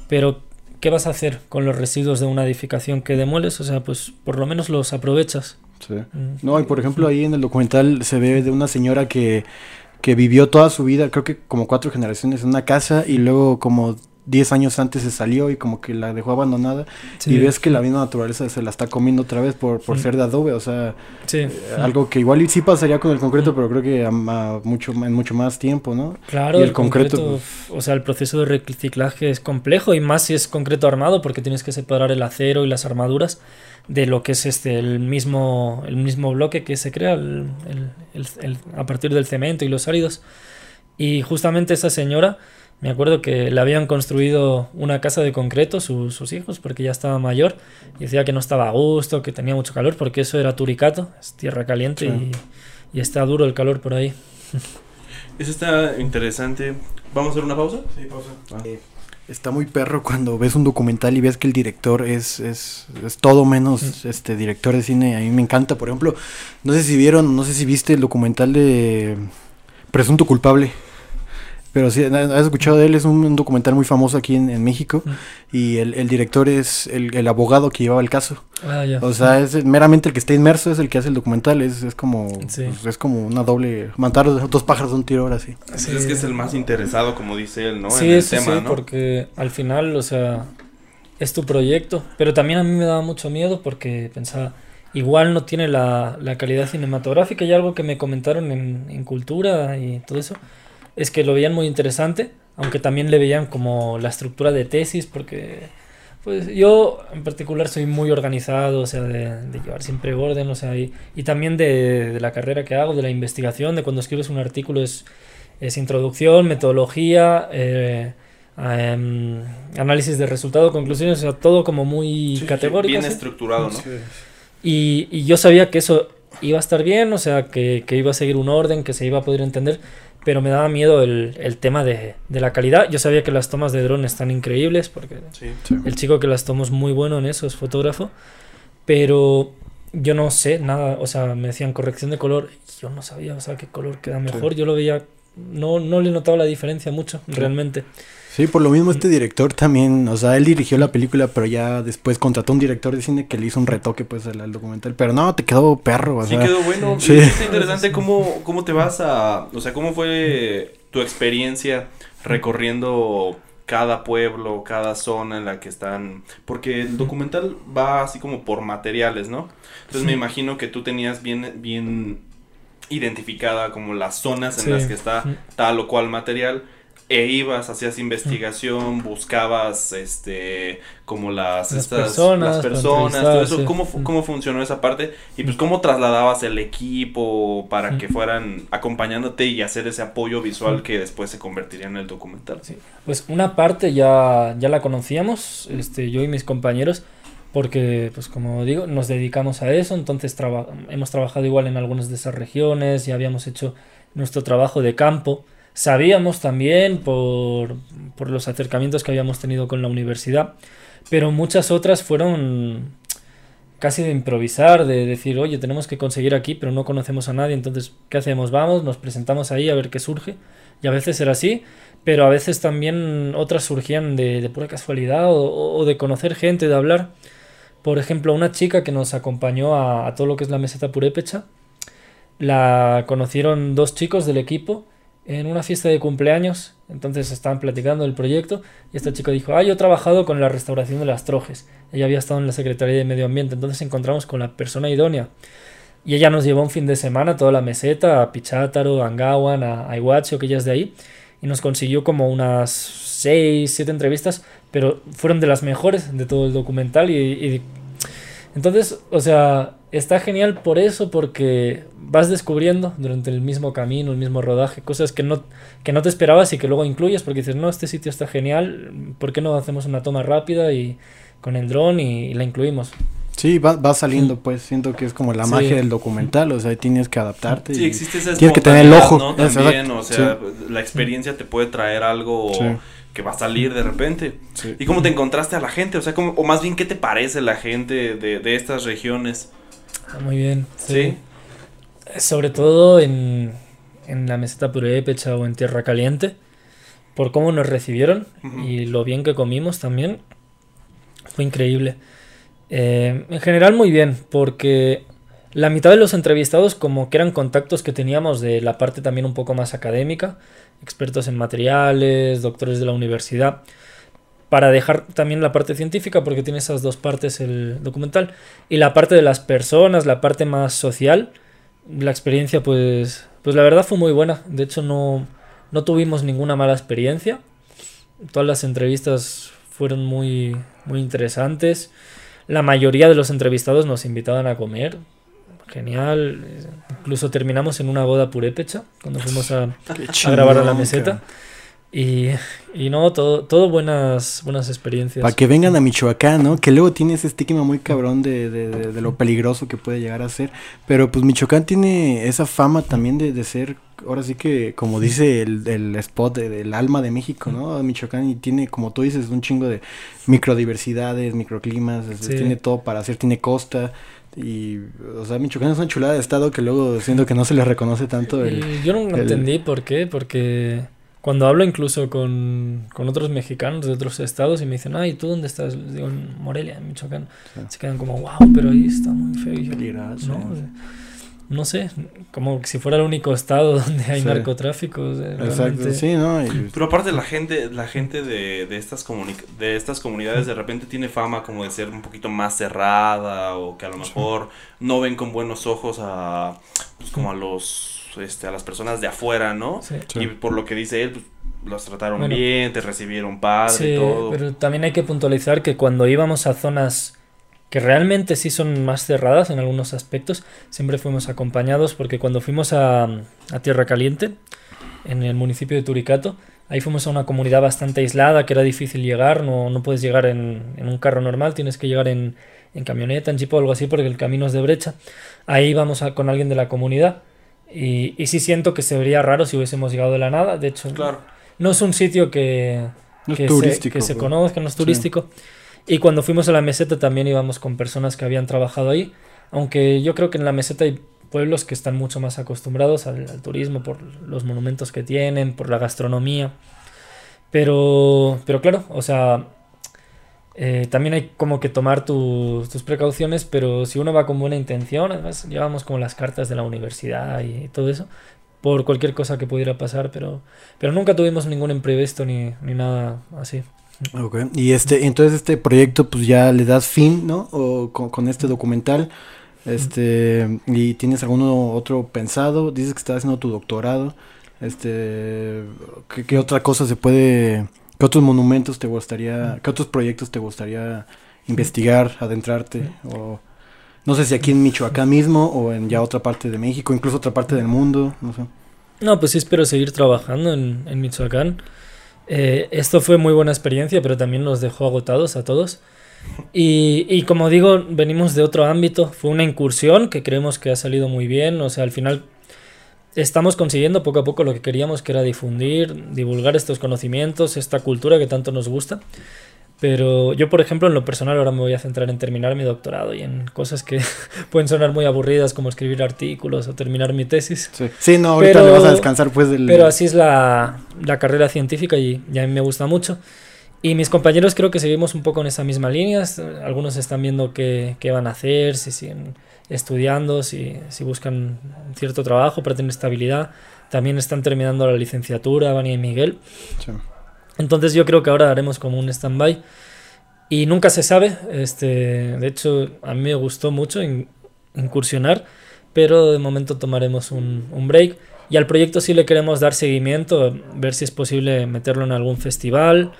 pero ¿qué vas a hacer con los residuos de una edificación que demueles? O sea, pues por lo menos los aprovechas. Sí. Mm. No, y por ejemplo ahí en el documental se ve de una señora que que vivió toda su vida, creo que como cuatro generaciones en una casa y luego como diez años antes se salió y como que la dejó abandonada. Y ves que la misma naturaleza se la está comiendo otra vez por, por ser de adobe, o sea, eh, algo que igual sí pasaría con el concreto, pero creo que a, mucho, en mucho más tiempo, ¿no? Claro, el, concreto, pues, o sea, el proceso de reciclaje es complejo y más si es concreto armado porque tienes que separar el acero y las armaduras de lo que es este el mismo el mismo bloque que se crea a partir del cemento y los áridos. Y justamente esa señora me acuerdo que le habían construido una casa de concreto sus hijos porque ya estaba mayor y decía que no estaba a gusto que tenía mucho calor porque eso era turicato es tierra caliente y, y, está duro el calor por ahí (laughs) eso está interesante vamos a hacer una pausa sí pausa ah. eh, está muy perro cuando ves un documental y ves que el director es, es, es todo menos este director de cine. A mí me encanta, por ejemplo, no sé si vieron, no sé si viste el documental de Presunto Culpable. Pero sí, has escuchado de él, es un, documental muy famoso aquí en, México y el, director es el, abogado que llevaba el caso. Ah, o sea, es meramente el que está inmerso, es el que hace el documental, es, es como pues, es como una doble, matar dos pájaros de un tiro ahora sí. sí. Es que es el más interesado, como dice él, ¿no? Sí, en el tema, sí, porque al final, o sea, es tu proyecto, pero también a mí me daba mucho miedo porque pensaba, igual no tiene la, la calidad cinematográfica y algo que me comentaron en, en cultura y todo eso es que lo veían muy interesante, aunque también le veían como la estructura de tesis, porque pues yo en particular soy muy organizado, o sea, de, llevar siempre orden, o sea, y, y también de, la carrera que hago, de la investigación, de cuando escribes un artículo es, es introducción, metodología, eh, em, análisis de resultado, conclusiones, o sea, todo como muy categórico. bien estructurado, ¿no? Y, y, yo sabía que eso iba a estar bien, o sea, que, que iba a seguir un orden, que se iba a poder entender, pero me daba miedo el, el tema de, de, la calidad. Yo sabía que las tomas de dron están increíbles porque el chico que las tomó es muy bueno en eso, es fotógrafo, pero yo no sé nada, o sea, me decían corrección de color, yo no sabía, o sea, qué color queda mejor, yo lo veía, no, no le notaba la diferencia mucho, realmente. Sí, por lo mismo este director también, o sea, él dirigió la película, pero ya después contrató un director de cine que le hizo un retoque pues al, documental. Pero no, te quedó perro, o Sí, quedó bueno. Sí. Es interesante cómo, cómo te vas a, o sea, cómo fue tu experiencia recorriendo cada pueblo, cada zona en la que están, porque el documental va así como por materiales, ¿no? Entonces me imagino que tú tenías bien, bien identificada como las zonas en las que está tal o cual material e ibas, hacías investigación, buscabas este como las, las personas, las personas todo eso, ¿cómo, cómo funcionó esa parte y pues cómo trasladabas el equipo para que fueran acompañándote y hacer ese apoyo visual que después se convertiría en el documental. Pues una parte ya, ya la conocíamos, este, yo y mis compañeros, porque pues como digo, nos dedicamos a eso, entonces hemos trabajado igual en algunas de esas regiones y habíamos hecho nuestro trabajo de campo. Sabíamos también por, por los acercamientos que habíamos tenido con la universidad, pero muchas otras fueron casi de improvisar, de decir, oye, tenemos que conseguir aquí, pero no conocemos a nadie, entonces, ¿qué hacemos? Vamos, nos presentamos ahí a ver qué surge. Y a veces era así, pero a veces también otras surgían de, pura casualidad o, de conocer gente, de hablar. Por ejemplo, una chica que nos acompañó a, todo lo que es la meseta purépecha, la conocieron dos chicos del equipo en una fiesta de cumpleaños, entonces estaban platicando del proyecto y esta chica dijo, ah, yo he trabajado con la restauración de las trojes, ella había estado en la Secretaría de Medio Ambiente, entonces encontramos con la persona idónea. Y ella nos llevó un fin de semana toda la meseta, a Pichátaro, a Angawan, a Aihuacho, que ella es de ahí, y nos consiguió como unas 6, 7 entrevistas, pero fueron de las mejores de todo el documental y, entonces, o sea, está genial por eso, porque vas descubriendo durante el mismo camino, el mismo rodaje, cosas que no, que no te esperabas y que luego incluyes, porque dices, no, este sitio está genial, ¿por qué no hacemos una toma rápida y con el dron y la incluimos? Sí, va, va saliendo, pues siento que es como la magia del documental, o sea, tienes que adaptarte. Sí, existe esa Tienes que tener el ojo. También, o sea, la experiencia te puede traer algo que va a salir de repente. ¿Y cómo te encontraste a la gente? O sea, ¿cómo, o más bien, ¿qué te parece la gente de, de estas regiones? Ah, muy bien. Sí. Sobre todo en, en la meseta purépecha o en Tierra Caliente, por cómo nos recibieron y lo bien que comimos también. Fue increíble. Eh, en general muy bien, porque la mitad de los entrevistados como que eran contactos que teníamos de la parte también un poco más académica, expertos en materiales, doctores de la universidad, para dejar también la parte científica, porque tiene esas dos partes el documental, y la parte de las personas, la parte más social, la experiencia pues, pues la verdad fue muy buena, de hecho no, no tuvimos ninguna mala experiencia, todas las entrevistas fueron muy, muy interesantes. La mayoría de los entrevistados nos invitaban a comer. Genial. Incluso terminamos en una boda purépecha cuando fuimos a, grabar a la meseta. Y, y, no, todo, todo buenas, buenas experiencias. Para que vengan a Michoacán, ¿no? Que luego tiene ese estigma muy cabrón de, de, de, lo peligroso que puede llegar a ser. Pero pues Michoacán tiene esa fama también de, de ser ahora sí que, como dice el, el spot del alma de México, ¿no? Michoacán y tiene, como tú dices, un chingo de microdiversidades, microclimas, tiene todo para hacer, tiene costa. Y, o sea, Michoacán es una chulada de estado que luego siento que no se le reconoce tanto. El, yo no entendí por qué, porque cuando hablo incluso con, con, otros mexicanos de otros estados y me dicen, ay, ¿tú dónde estás? Digo, en Morelia, en Michoacán. Se quedan como, wow, pero ahí está muy feo. Y yo, no, no sé, como si fuera el único estado (laughs) donde hay narcotráfico. Exacto, sí, ¿no? Pero aparte la gente, la gente de, de estas de estas comunidades de repente tiene fama como de ser un poquito más cerrada o que a lo mejor no ven con buenos ojos a pues, como a los este a las personas de afuera, ¿no? Y por lo que dice él, pues, los trataron bien, te recibieron padre y todo. Pero también hay que puntualizar que cuando íbamos a zonas que realmente sí son más cerradas en algunos aspectos. Siempre fuimos acompañados porque cuando fuimos a, Tierra Caliente, en el municipio de Turicato, ahí fuimos a una comunidad bastante aislada, que era difícil llegar, no, no puedes llegar en, un carro normal, tienes que llegar en, camioneta, en jeep o algo así, porque el camino es de brecha. Ahí vamos con alguien de la comunidad. Y, y sí siento que se vería raro si hubiésemos llegado de la nada. De hecho, no es un sitio que, que, se, que se pues. conozca, no es turístico. Y cuando fuimos a la meseta también íbamos con personas que habían trabajado ahí, aunque yo creo que en la meseta hay pueblos que están mucho más acostumbrados al, turismo por los monumentos que tienen, por la gastronomía. Pero, pero claro, o sea, eh, también hay como que tomar tus precauciones, pero si uno va con buena intención, además llevamos como las cartas de la universidad y, todo eso, por cualquier cosa que pudiera pasar, pero, pero nunca tuvimos ningún imprevisto ni, ni nada así. Ok, y este, entonces este proyecto pues ya le das fin, ¿no? O con, este documental, este, y tienes alguno otro pensado, dices que estás haciendo tu doctorado, este, ¿qué, otra cosa se puede, qué otros monumentos te gustaría, qué otros proyectos te gustaría investigar, adentrarte, o no sé si aquí en Michoacán mismo o en ya otra parte de México, incluso otra parte del mundo, no sé. No, pues sí espero seguir trabajando en, en Michoacán. Eh, esto fue muy buena experiencia, pero también nos dejó agotados a todos. Y, y, como digo, venimos de otro ámbito. Fue una incursión que creemos que ha salido muy bien. O sea, al final estamos consiguiendo poco a poco lo que queríamos, que era difundir, divulgar estos conocimientos, esta cultura que tanto nos gusta. Pero yo, por ejemplo, en lo personal ahora me voy a centrar en terminar mi doctorado y en cosas que (laughs) pueden sonar muy aburridas como escribir artículos o terminar mi tesis. Sí, no, ahorita le vas a descansar pues del... Pero así es la, la carrera científica y, y, a mí me gusta mucho. Y mis compañeros creo que seguimos un poco en esa misma línea. Algunos están viendo qué, qué van a hacer, si siguen estudiando, si, si buscan cierto trabajo para tener estabilidad. También están terminando la licenciatura, Vani y Miguel. Sí. Entonces yo creo que ahora haremos como un stand-by. Y nunca se sabe. Este, de hecho, a mí me gustó mucho incursionar, pero de momento tomaremos un, un, break. Y al proyecto sí le queremos dar seguimiento, ver si es posible meterlo en algún festival.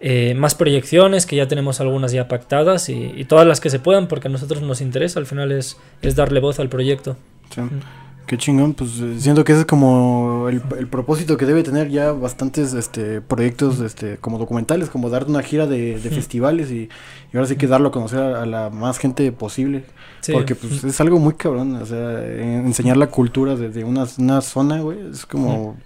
Eh, más proyecciones, que ya tenemos algunas ya pactadas, y, y, todas las que se puedan, porque a nosotros nos interesa. Al final es, es darle voz al proyecto. Sí. Mm. Qué chingón, pues eh, siento que ese es como el, el, propósito que debe tener ya bastantes este proyectos este como documentales, como dar una gira de, de festivales y, y, ahora sí que darlo a conocer a, a la más gente posible. Sí. Porque pues es algo muy cabrón, o sea, enseñar la cultura desde una, una zona, güey, es como...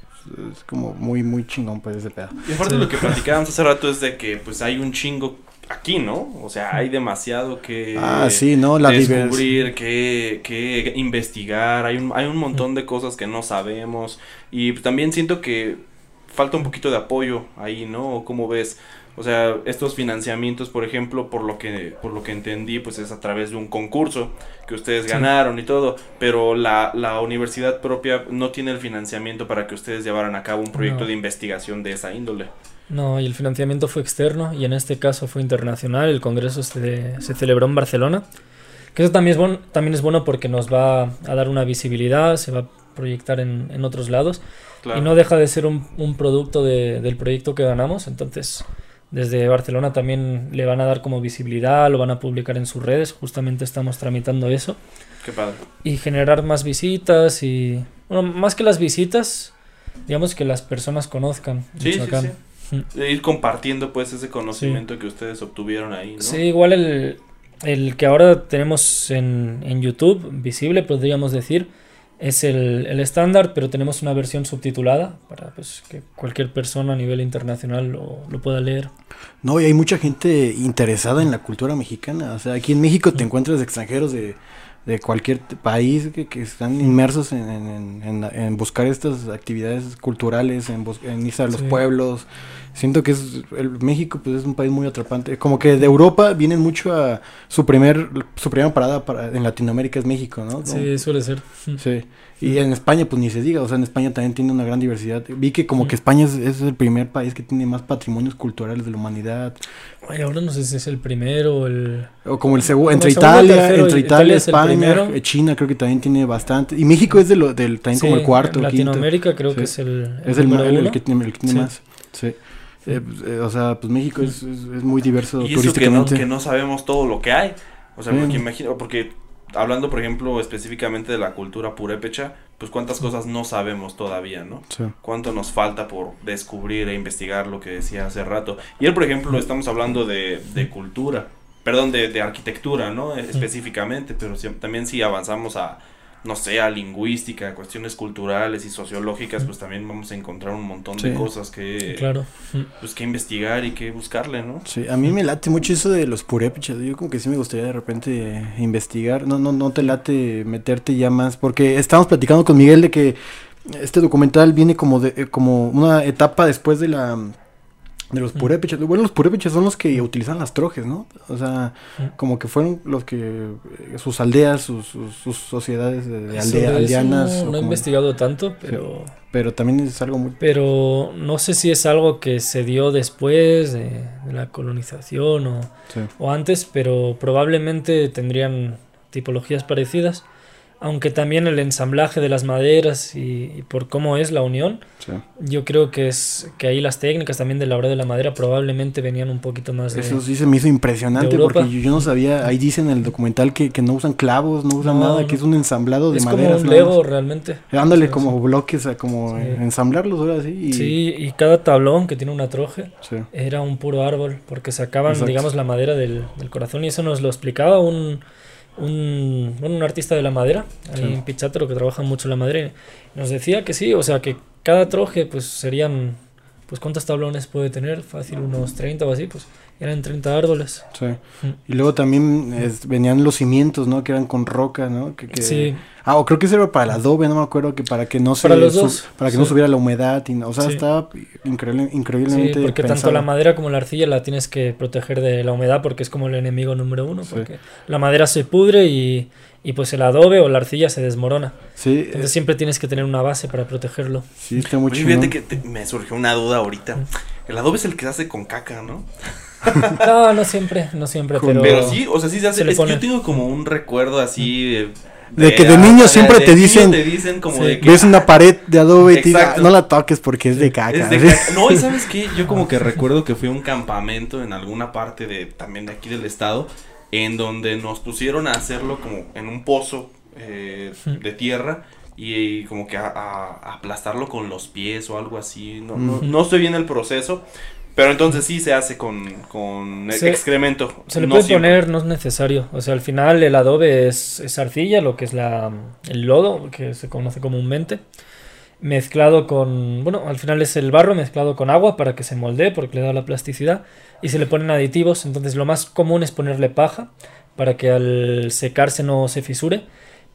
Es como muy, muy chingón, pues, ese pedo. Y aparte sí. de lo que platicábamos hace rato es de que, pues, hay un chingo aquí, ¿no? O sea, hay demasiado que ah, sí, ¿no? La descubrir, que, que, investigar, hay un, hay un montón de cosas que no sabemos y también siento que falta un poquito de apoyo ahí, ¿no? ¿Cómo ves? O sea, estos financiamientos, por ejemplo, por lo que por lo que entendí, pues es a través de un concurso que ustedes sí. ganaron y todo, pero la, la, universidad propia no tiene el financiamiento para que ustedes llevaran a cabo un proyecto no. de investigación de esa índole. No, y el financiamiento fue externo y en este caso fue internacional. El congreso se, se celebró en Barcelona. Que eso también es, bueno, también es bueno porque nos va a dar una visibilidad, se va a proyectar en, en otros lados. Claro. Y no deja de ser un, un producto de, del proyecto que ganamos. Entonces, desde Barcelona también le van a dar como visibilidad, lo van a publicar en sus redes. Justamente estamos tramitando eso. Qué padre. Y generar más visitas y. Bueno, más que las visitas, digamos que las personas conozcan. Sí, sí, sí. De ir compartiendo pues ese conocimiento sí. que ustedes obtuvieron ahí, ¿no? Sí, igual el, el que ahora tenemos en, en, YouTube, visible podríamos decir, es el, el estándar, pero tenemos una versión subtitulada para pues, que cualquier persona a nivel internacional lo, lo, pueda leer. No, y hay mucha gente interesada en la cultura mexicana. O sea, aquí en México te encuentras extranjeros de, de cualquier país que, que están inmersos en, en, en, en, buscar estas actividades culturales, en, en irse a los sí. pueblos. Siento que es el México pues es un país muy atrapante. Como que de Europa vienen mucho a su primer su primera parada para, en Latinoamérica es México, ¿no? Sí, suele ser. Sí. Y en España pues ni se diga, o sea, en España también tiene una gran diversidad. Vi que como que España es, es el primer país que tiene más patrimonios culturales de la humanidad. Ay, ahora no sé si es el primero o el o como el segundo entre Italia, tercero, entre Italia, Italia España, eh, China creo que también tiene bastante y México es de lo del también sí, como el cuarto, Latinoamérica quinto. creo sí. que es el, el es el, el, el, que tiene, el que tiene sí. más. Sí. Eh, eh, o sea, pues México es, es, es muy diverso y turísticamente. Que no, que no, sabemos todo lo que hay. O sea, porque imagino, porque hablando, por ejemplo, específicamente de la cultura purépecha, pues cuántas cosas no sabemos todavía, ¿no? Sí. Cuánto nos falta por descubrir e investigar lo que decía hace rato. Y él, por ejemplo, estamos hablando de, de cultura, perdón, de, de arquitectura, ¿no? Específicamente, pero si, también si avanzamos a no sé, a lingüística, a cuestiones culturales y sociológicas, pues también vamos a encontrar un montón sí. de cosas que, claro. pues, que investigar y que buscarle, ¿no? Sí, a mí me late mucho eso de los purépechas, yo como que sí me gustaría de repente investigar, no, no, no te late meterte ya más, porque estábamos platicando con Miguel de que este documental viene como de, como una etapa después de la de los purépechas. Bueno, los purépechas son los que utilizan las trojes, ¿no? O sea, como que fueron los que. Eh, sus aldeas, sus, sus, sus sociedades de aldea, aldeanas. No, no he investigado tanto, pero. Sí, pero también es algo muy. Pero no sé si es algo que se dio después de, de la colonización o, sí. o antes, pero probablemente tendrían tipologías parecidas aunque también el ensamblaje de las maderas y, y por cómo es la unión, sí. yo creo que es que ahí las técnicas también de la hora de la madera probablemente venían un poquito más de Eso sí se me hizo impresionante porque yo, yo, no sabía, ahí dice en el documental que, que no usan clavos, no usan no, nada, no. que es un ensamblado de madera. Es como un Lego realmente. Ándale, sí, como sí. bloques, como ensamblarlos ahora sí. Y... Sí, y cada tablón que tiene una troje era un puro árbol porque sacaban, Exacto. digamos, la madera del, del corazón y eso nos lo explicaba un un, un artista de la madera, ahí sí. en Pichátaro, que trabaja mucho la madera, nos decía que sí, o sea, que cada troje pues serían pues ¿cuántos tablones puede tener? Fácil, unos 30 o así, pues eran 30 árboles. Sí. Y luego también venían los cimientos, ¿no? Que eran con roca, ¿no? Que, Sí. Ah, o creo que era para el adobe, no me acuerdo, que para que no se... Para los dos. Para que no subiera la humedad, y, o sea, estaba increíble, increíblemente Sí, porque tanto la madera como la arcilla la tienes que proteger de la humedad porque es como el enemigo número uno, porque la madera se pudre y, y pues el adobe o la arcilla se desmorona. Sí. Entonces siempre tienes que tener una base para protegerlo. Sí, está muy Fíjate que me surgió una duda ahorita. El adobe es el que se hace con caca, ¿no? (laughs) no, no siempre, no siempre, pero... Pero sí, o sea, sí se hace... es que yo tengo como un recuerdo así... De, que de niño siempre te, dicen, te dicen como de que, ves una pared de adobe y te dicen, no la toques porque es de (laughs) caca. No, y sabes qué, yo como que recuerdo que fui a un campamento en alguna parte de también de aquí del estado en donde nos pusieron a hacerlo como en un pozo eh, de tierra y, como que a, aplastarlo con los pies o algo así. No, no, no estoy bien el proceso, pero entonces sí se hace con, con excremento. Se le puede poner, no es necesario. O sea, al final el adobe es, es, arcilla, lo que es la, el lodo, que se conoce comúnmente. Mezclado con, bueno, al final es el barro mezclado con agua para que se moldee, porque le da la plasticidad. Y se le ponen aditivos, entonces lo más común es ponerle paja para que al secarse no se fisure.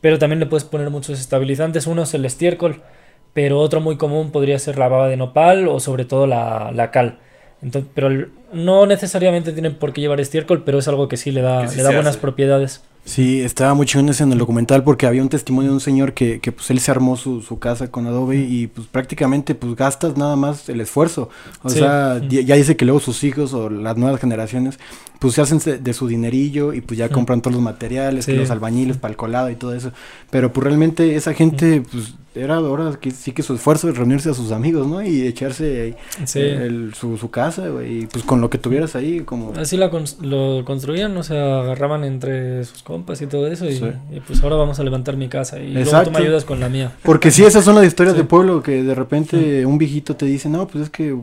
Pero también le puedes poner muchos estabilizantes. Uno es el estiércol, pero otro muy común podría ser la baba de nopal o sobre todo la, la cal pero no necesariamente tienen por qué llevar estiércol, pero es algo que sí le da, le da buenas propiedades. Sí, estaba muy chido en el documental porque había un testimonio de un señor que, que pues él se armó su, su casa con Adobe y pues prácticamente pues gastas nada más el esfuerzo. O sea, ya dice que luego sus hijos o las nuevas generaciones pues se hacen de su dinerillo y pues ya compran todos los materiales, los albañiles para el colado y todo eso. Pero pues realmente esa gente pues era ahora que sí que su esfuerzo es reunirse a sus amigos, ¿no? Y echarse su, su, casa, y pues con lo que tuvieras ahí, como... Así lo construían, o sea, agarraban entre sus compas y todo eso, y, pues ahora vamos a levantar mi casa, y luego tú me ayudas con la mía. Porque sí, esas son las historias de pueblo, que de repente un viejito te dice, no, pues es que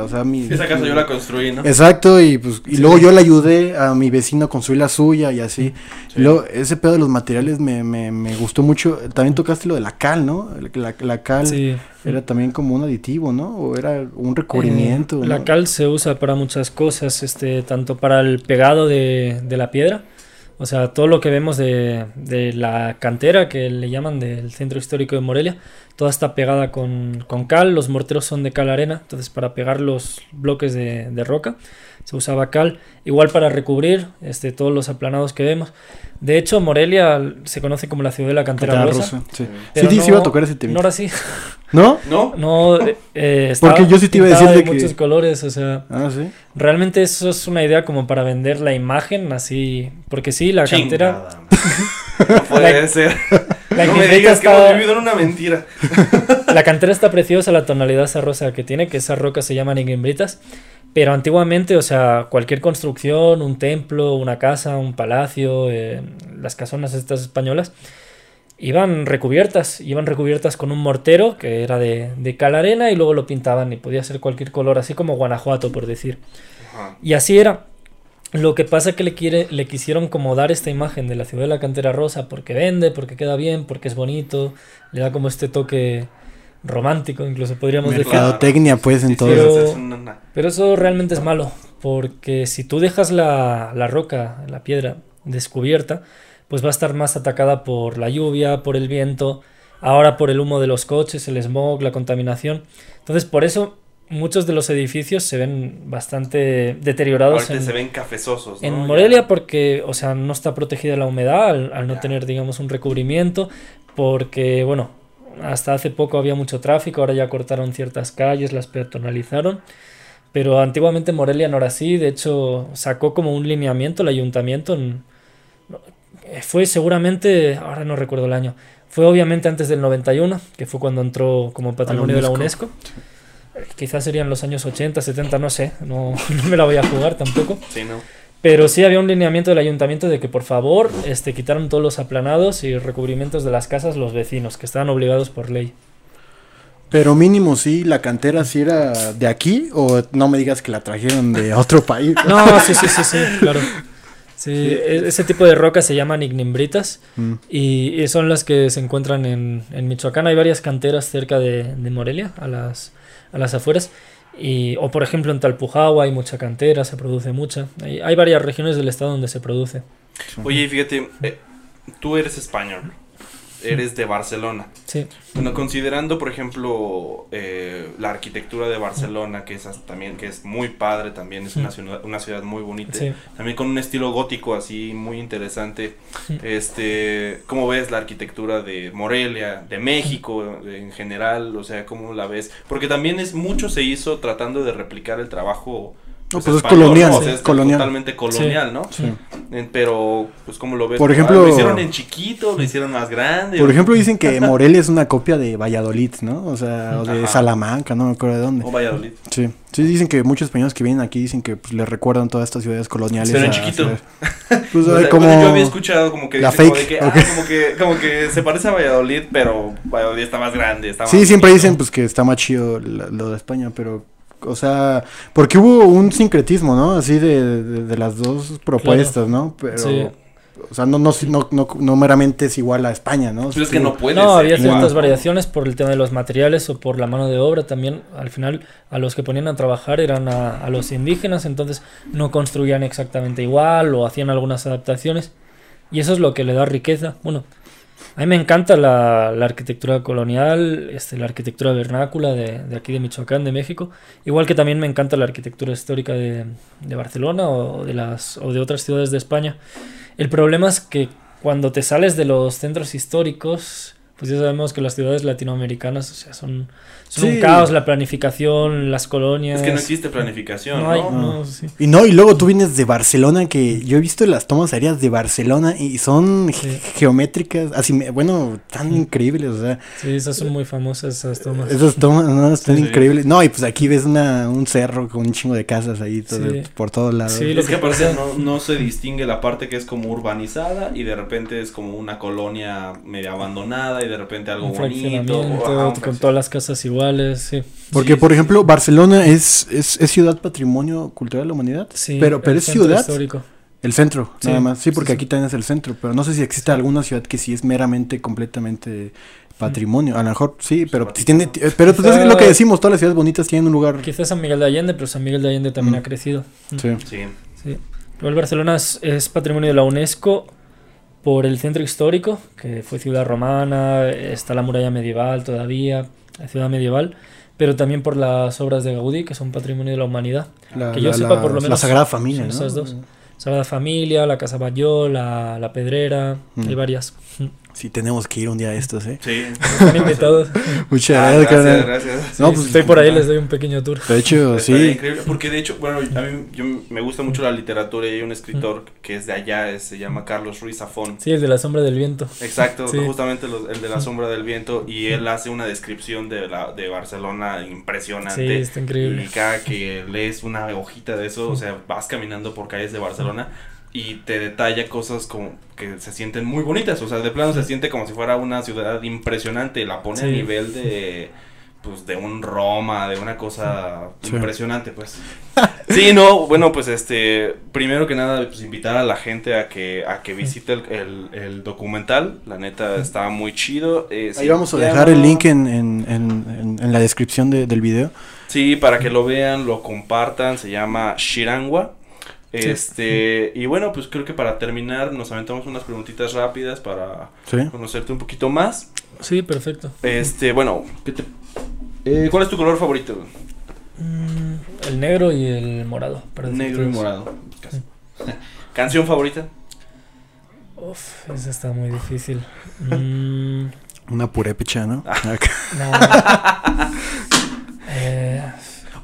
o sea, mi, Esa casa yo la construí, ¿no? Exacto, y pues y luego yo le ayudé a mi vecino a construir la suya y así. luego, ese pedo de los materiales me, me, me, gustó mucho. También tocaste lo de la cal, ¿no? La, la cal era también como un aditivo, ¿no? O era un recubrimiento. Eh, la cal se usa para muchas cosas, este, tanto para el pegado de, de la piedra, o sea, todo lo que vemos de, de, la cantera, que le llaman del centro histórico de Morelia, toda está pegada con, con, cal, los morteros son de cal arena, entonces para pegar los bloques de, de roca se usaba cal, igual para recubrir este, todos los aplanados que vemos. De hecho, Morelia se conoce como la ciudad de la cantera, rosa. Sí, sí, sí, iba a tocar ese tema. No era así. ¿No? No. No, eh, Porque yo sí te iba a decir de, muchos colores, o sea. Ah, sí. Realmente eso es una idea como para vender la imagen, así. Porque sí, la cantera. no (laughs) puede ser. La no me digas que hemos vivido en una mentira. (laughs) la cantera está preciosa, la tonalidad esa rosa que tiene, que esas rocas se llaman ingrimbritas. Pero antiguamente, o sea, cualquier construcción, un templo, una casa, un palacio, eh, las casonas estas españolas, iban recubiertas, iban recubiertas con un mortero que era de, de cal arena y luego lo pintaban y podía ser cualquier color, así como Guanajuato, por decir. Y así era. Lo que pasa es que le, quiere, le quisieron como dar esta imagen de la ciudad de la cantera rosa porque vende, porque queda bien, porque es bonito, le da como este toque romántico, incluso podríamos decir. Mercadotecnia, pues, en todo pero, pero eso realmente es malo, porque si tú dejas la, la roca, la piedra descubierta, pues va a estar más atacada por la lluvia, por el viento, ahora por el humo de los coches, el smog, la contaminación. Entonces, por eso muchos de los edificios se ven bastante deteriorados. se ven cafezosos. En Morelia porque, o sea, no está protegida la humedad al, al no tener, digamos, un recubrimiento, porque, bueno, hasta hace poco había mucho tráfico, ahora ya cortaron ciertas calles, las peatonalizaron. Pero antiguamente Morelia no era así, de hecho sacó como un lineamiento el ayuntamiento. Fue seguramente, ahora no recuerdo el año, fue obviamente antes del 91, que fue cuando entró como patrimonio de la UNESCO. Quizás serían los años 80, 70, no sé, no, (laughs) no me la voy a jugar tampoco. Sí, no. Pero sí había un lineamiento del ayuntamiento de que por favor este, quitaron todos los aplanados y recubrimientos de las casas los vecinos, que estaban obligados por ley. Pero mínimo sí, la cantera sí era de aquí o no me digas que la trajeron de otro país. No, sí, sí, sí, sí, claro. (laughs) Sí, e-, ese tipo de rocas se llaman ignimbritas mm. y, son las que se encuentran en, en, Michoacán. Hay varias canteras cerca de, de Morelia, a las, a las afueras. Y, o por ejemplo en Talpujahua hay mucha cantera, se produce mucha. Hay, hay varias regiones del estado donde se produce. Oye, fíjate, eh, tú eres español eres de Barcelona. Sí. Bueno, considerando, por ejemplo, eh, la arquitectura de Barcelona, que es también, que es muy padre, también es una ciudad, una ciudad muy bonita, también con un estilo gótico así muy interesante. Este, ¿cómo ves la arquitectura de Morelia, de México en general? O sea, ¿cómo la ves? Porque también es mucho se hizo tratando de replicar el trabajo pues, pues es colonial, es colonial. totalmente colonial, ¿no? Sí. Pero, pues, como lo ves? Por ejemplo, lo hicieron en chiquito, lo hicieron más grande. Por ejemplo, dicen que (laughs) Morelia es una copia de Valladolid, ¿no? O sea, o de Salamanca, no me acuerdo de dónde. O Valladolid. Sí. Sí, dicen que muchos españoles que vienen aquí dicen que pues, les recuerdan todas estas ciudades coloniales. Pero en chiquito. (laughs) Pues, como yo había escuchado como que, la fake, como, que, ah, como, que, como que se parece a Valladolid, pero Valladolid está más grande. Está sí, siempre dicen pues que está más chido lo de España, pero o sea, porque hubo un sincretismo, ¿no? Así de, de, las dos propuestas, ¿no? Pero, o sea, no, no, no, no, meramente es igual a España, ¿no? Pero es que no puede No, había ciertas variaciones por el tema de los materiales o por la mano de obra también. Al final, a los que ponían a trabajar eran a, a los indígenas, entonces no construían exactamente igual o hacían algunas adaptaciones. Y eso es lo que le da riqueza. Bueno, a mí me encanta la, arquitectura colonial, este, la arquitectura vernácula de, aquí de Michoacán, de México, igual que también me encanta la arquitectura histórica de, de, Barcelona o de, las, o de otras ciudades de España. El problema es que cuando te sales de los centros históricos, pues ya sabemos que las ciudades latinoamericanas o sea, son es un caos la planificación, las colonias. Es que no existe planificación. No, Y no, y luego tú vienes de Barcelona, que yo he visto las tomas aéreas de Barcelona y son geométricas, así, bueno, tan increíbles, o sea. Sí, esas son muy famosas esas tomas. Esas tomas, no, están increíbles. No, y pues aquí ves una, un cerro con un chingo de casas ahí por todos lados. Sí, es que, aparte no, no se distingue la parte que es como urbanizada y de repente es como una colonia medio abandonada y de repente algo bonito. con todas las casas igual porque, por ejemplo, Barcelona es, es, ciudad patrimonio cultural de la humanidad. Sí, pero, pero es ciudad. Histórico. El centro, nada más. Sí, porque aquí también es el centro. Pero no sé si existe alguna ciudad que sí es meramente, completamente patrimonio. A lo mejor sí, pero si tiene. Pero pues es lo que decimos: todas las ciudades bonitas tienen un lugar. Quizás San Miguel de Allende, pero San Miguel de Allende también ha crecido. Sí. Sí. sí. Luego Barcelona es, es patrimonio de la UNESCO por el centro histórico, que fue ciudad romana, está la muralla medieval todavía ciudad medieval, pero también por las obras de Gaudí, que son patrimonio de la humanidad. que yo sepa, por lo menos. La Sagrada Familia, ¿no? Esas dos. Sagrada Familia, la Casa Bayol, la, la Pedrera, hay varias. Sí, tenemos que ir un día a estos, ¿eh? Sí. Están invitados. (laughs) Muchas ah, gracias, gracias, gracias. No, pues estoy por ahí, les doy un pequeño tour. De hecho, sí. Increíble, porque de hecho, bueno, a mí yo, me gusta mucho la literatura y hay un escritor que es de allá, se llama Carlos Ruiz Zafón. Sí, el de la sombra del viento. Exacto, justamente el de la sombra del viento y él hace una descripción de, la, de Barcelona impresionante. Sí, está increíble. Y cada que lees una hojita de eso, o sea, vas caminando por calles de Barcelona y te detalla cosas como que se sienten muy bonitas, o sea, de plano se siente como si fuera una ciudad impresionante, la pone a nivel de pues de un Roma, de una cosa impresionante, pues. (laughs) Sí, no, bueno, pues este, primero que nada, pues invitar a la gente a que, a que visite el, el, documental, la neta está muy chido. Eh, Ahí vamos a dejar el link en, en, en, en la descripción de, del video. Sí, para que lo vean, lo compartan, se llama Shirangua, este, y bueno, pues creo que para terminar nos aventamos unas preguntitas rápidas para conocerte un poquito más. Sí, perfecto. Este, bueno, eh, ¿cuál es tu color favorito? Mm, el negro y el morado. negro y morado. (laughs) ¿Canción favorita? Uf, esa está muy difícil. (laughs) Mm. Una purépecha, ¿no? (laughs) eh.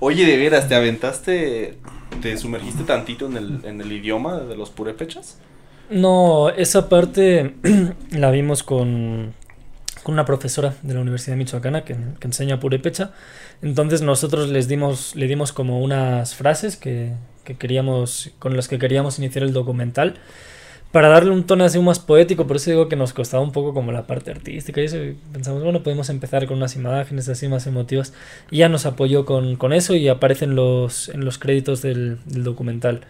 Oye, de veras, ¿te aventaste ¿Te sumergiste tantito en el, en el idioma de los purépechas? No, esa parte (clears throat) la vimos con, con, una profesora de la Universidad de Michoacana que, que, enseña purépecha. Entonces nosotros les dimos, le dimos como unas frases que, que queríamos, con las que queríamos iniciar el documental para darle un tono así más poético, por eso digo que nos costaba un poco como la parte artística y eso, pensamos, bueno, podemos empezar con unas imágenes así más emotivas, y ya nos apoyó con, con eso y aparecen los, en los créditos del, del documental.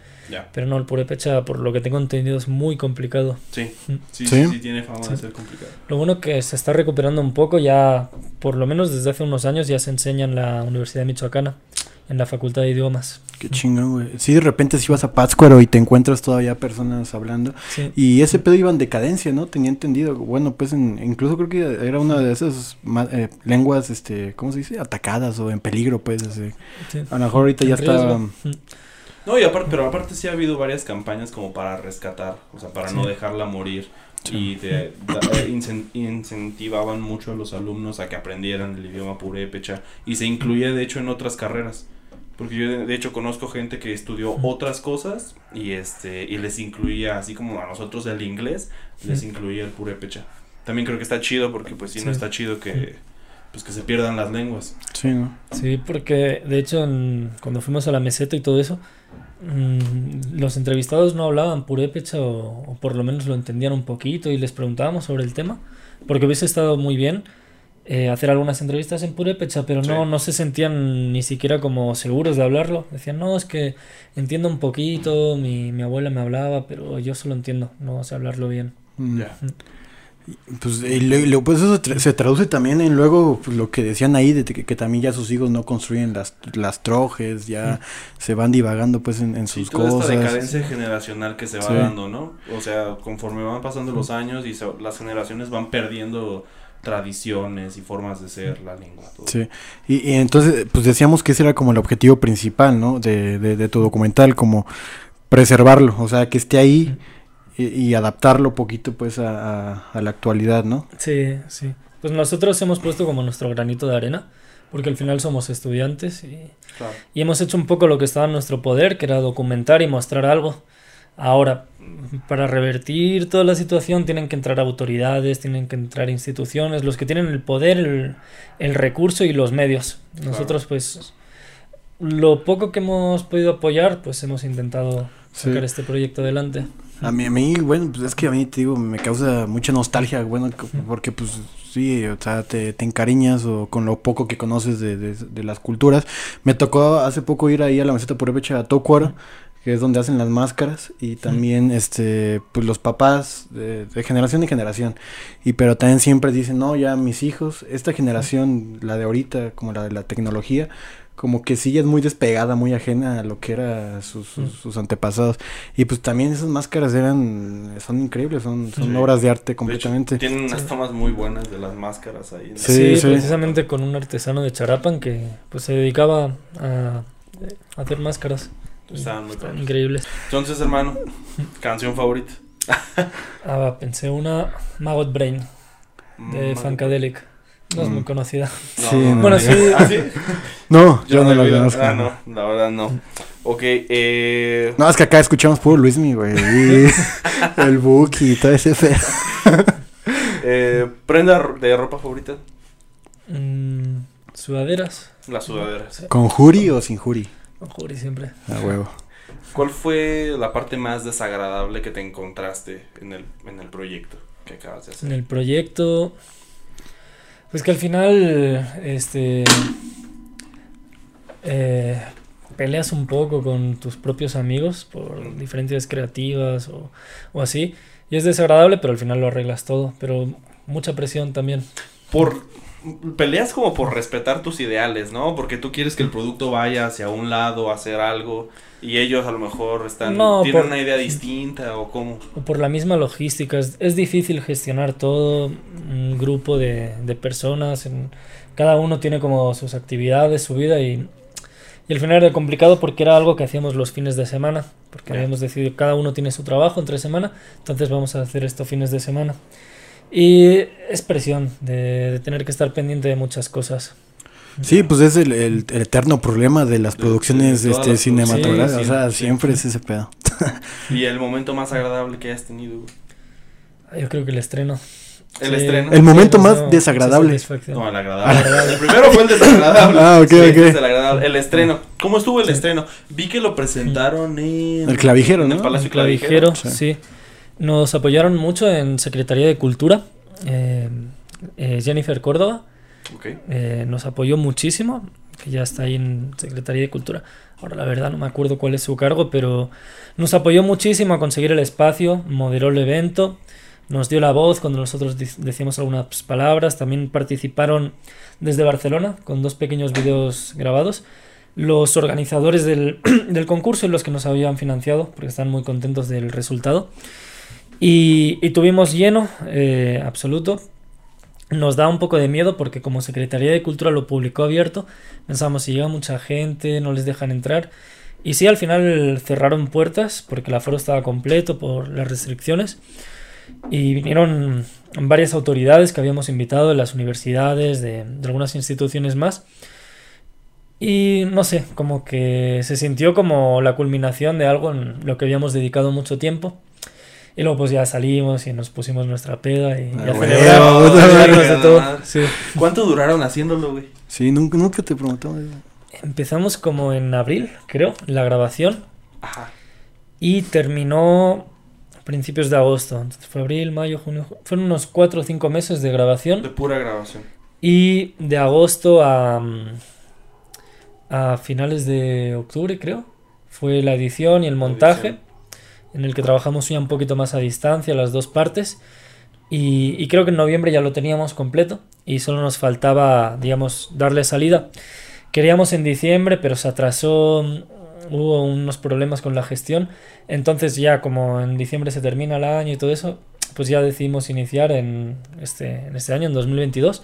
Pero no, el Purepecha, por lo que tengo entendido, es muy complicado. Sí, mm. sí, sí, tiene fama de ser complicado. Lo bueno que se está recuperando un poco, ya por lo menos desde hace unos años ya se enseña en la Universidad de Michoacana. En la Facultad de Idiomas. Qué chingón, güey. Sí, de repente si vas a Pátzcuaro y te encuentras todavía personas hablando. Y ese pedo iba en decadencia, ¿no? Tenía entendido. Bueno, pues incluso creo que era una de esas eh, lenguas, este, ¿cómo se dice? Atacadas o en peligro, pues. A lo mejor ahorita ya está... No, y aparte, pero aparte sí ha habido varias campañas como para rescatar, o sea, para no dejarla morir. Y te, eh, incentivaban mucho a los alumnos a que aprendieran el idioma purépecha. Y se incluye, de hecho, en otras carreras. Porque yo de hecho conozco gente que estudió otras cosas y este y les incluía, así como a nosotros el inglés, les incluía el purépecha. También creo que está chido porque pues sí, no está chido que pues que se pierdan las lenguas. Sí, ¿no? Sí, porque de hecho cuando fuimos a la meseta y todo eso, mm, los entrevistados no hablaban purépecha o, o, por lo menos lo entendían un poquito y les preguntábamos sobre el tema, porque hubiese estado muy bien eh, hacer algunas entrevistas en Purépecha, pero no, no se sentían ni siquiera como seguros de hablarlo. Decían, no, es que entiendo un poquito, mi, mi abuela me hablaba, pero yo solo entiendo, no sé hablarlo bien. Mm. Ya. Pues, y pues eso se traduce también en luego pues, lo que decían ahí, de que, también ya sus hijos no construyen las, las trojes, ya se van divagando pues en, sus cosas. Esta decadencia generacional que se va dando, ¿no? O sea, conforme van pasando los años y las generaciones van perdiendo tradiciones y formas de ser la lengua. Sí, y, entonces pues decíamos que ese era como el objetivo principal, ¿no? De, de, tu documental, como preservarlo, o sea, que esté ahí y, adaptarlo un poquito pues a, la actualidad, ¿no? Sí, sí. Pues nosotros hemos puesto como nuestro granito de arena, porque al final somos estudiantes y, y hemos hecho un poco lo que estaba en nuestro poder, que era documentar y mostrar algo. Ahora, para revertir toda la situación tienen que entrar autoridades, tienen que entrar instituciones, los que tienen el poder, el, recurso y los medios. Nosotros pues lo poco que hemos podido apoyar pues hemos intentado sacar este proyecto adelante. A mí, a mí, bueno, pues es que a mí, te digo, me causa mucha nostalgia, bueno, porque pues sí, o sea, te, te encariñas o con lo poco que conoces de, de, las culturas. Me tocó hace poco ir ahí a la meseta por a Tocuaro que es donde hacen las máscaras y también este pues los papás de, generación y generación. Y pero también siempre dicen no ya mis hijos esta generación la de ahorita como la de la tecnología como que sí es muy despegada muy ajena a lo que era sus, sus, antepasados y pues también esas máscaras eran son increíbles son, son obras de arte completamente. tienen unas tomas muy buenas de las máscaras ahí sí, precisamente con un artesano de Charapan que pues se dedicaba a hacer máscaras Estaban muy increíbles. Entonces, hermano, canción favorita. ah, pensé una Maggot Brain de Funkadelic. No es muy mm. conocida. No, bueno, sí. ¿Ah, sí? No, yo, no, la conozco. Ah, no, la verdad no. Ok, eh... No, es que acá escuchamos puro Luismi, güey. (laughs) el Buki y todo ese fe. (laughs) eh, ¿Prenda de ropa favorita? Mm, sudaderas. Las sudaderas. ¿Con jury o sin jury? Juri siempre. A huevo. ¿Cuál fue la parte más desagradable que te encontraste en el, en el proyecto que acabas de hacer? En el proyecto. Pues que al final. Este. Eh, peleas un poco con tus propios amigos por diferencias creativas o, o así. Y es desagradable, pero al final lo arreglas todo. Pero mucha presión también. Por peleas como por respetar tus ideales, ¿no? Porque tú quieres que el producto vaya hacia un lado, hacer algo, y ellos a lo mejor están tienen una idea distinta o cómo. O por la misma logística, es, difícil gestionar todo un grupo de, de personas, en, cada uno tiene como sus actividades, su vida y, y al final era complicado porque era algo que hacíamos los fines de semana, porque habíamos decidido cada uno tiene su trabajo entre semana, entonces vamos a hacer esto fines de semana. Y es presión de, tener que estar pendiente de muchas cosas. Sí, pues es el, el, eterno problema de las producciones este, cinematográficas. o sea, siempre es ese pedo. (laughs) ¿Y el momento más agradable que hayas tenido? Yo creo que el estreno. El estreno. El momento más desagradable. No, el agradable. el primero fue el desagradable. Ah, ok, ok. El, el, estreno. ¿Cómo estuvo el estreno? Vi que lo presentaron en. El clavijero, ¿no? En el Palacio Clavijero, sí. Nos apoyaron mucho en Secretaría de Cultura. Eh, eh, Jennifer Córdoba. Eh, nos apoyó muchísimo, que ya está ahí en Secretaría de Cultura. Ahora la verdad no me acuerdo cuál es su cargo, pero nos apoyó muchísimo a conseguir el espacio, moderó el evento, nos dio la voz cuando nosotros decíamos algunas palabras, también participaron desde Barcelona con dos pequeños vídeos grabados los organizadores del, (clears throat) del, concurso y los que nos habían financiado, porque están muy contentos del resultado. Y, y tuvimos lleno eh, absoluto. Nos da un poco de miedo porque como Secretaría de Cultura lo publicó abierto, pensamos si llega mucha gente, no les dejan entrar. Y sí, al final cerraron puertas porque el aforo estaba completo por las restricciones. Y vinieron varias autoridades que habíamos invitado de las universidades, de, de algunas instituciones más. Y no sé, como que se sintió como la culminación de algo en lo que habíamos dedicado mucho tiempo. Y luego pues ya salimos y nos pusimos nuestra peda y ya celebramos de todo. ¿Cuánto duraron haciéndolo, güey? Sí, nunca, nunca te preguntamos. Empezamos como en abril, creo, la grabación. Ajá. Y terminó a principios de agosto. Entonces fue abril, mayo, junio. Fueron unos cuatro o cinco meses de grabación. De pura grabación. Y de agosto a a finales de octubre, creo. Fue la edición y el montaje, en el que trabajamos ya un poquito más a distancia, las dos partes. Y, creo que en noviembre ya lo teníamos completo y solo nos faltaba, digamos, darle salida. Queríamos en diciembre, pero se atrasó, hubo unos problemas con la gestión. Entonces ya como en diciembre se termina el año y todo eso, pues ya decidimos iniciar en este, en este año, en 2022.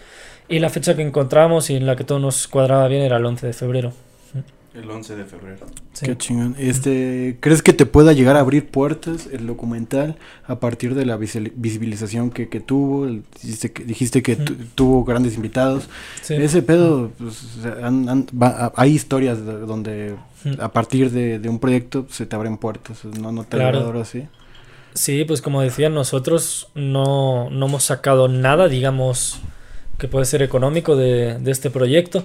Y la fecha que encontramos y en la que todo nos cuadraba bien era el 11 de febrero. El 11 de febrero. Qué chingón. Este, ¿Crees que te pueda llegar a abrir puertas el documental a partir de la visibilización que, que tuvo? Dijiste que, dijiste que tuvo grandes invitados. Ese pedo, pues, hay historias donde a partir de, un proyecto se te abren puertas. ¿No, no te claro. así? Sí, pues como decía, nosotros no, no hemos sacado nada, digamos que puede ser económico de, este proyecto,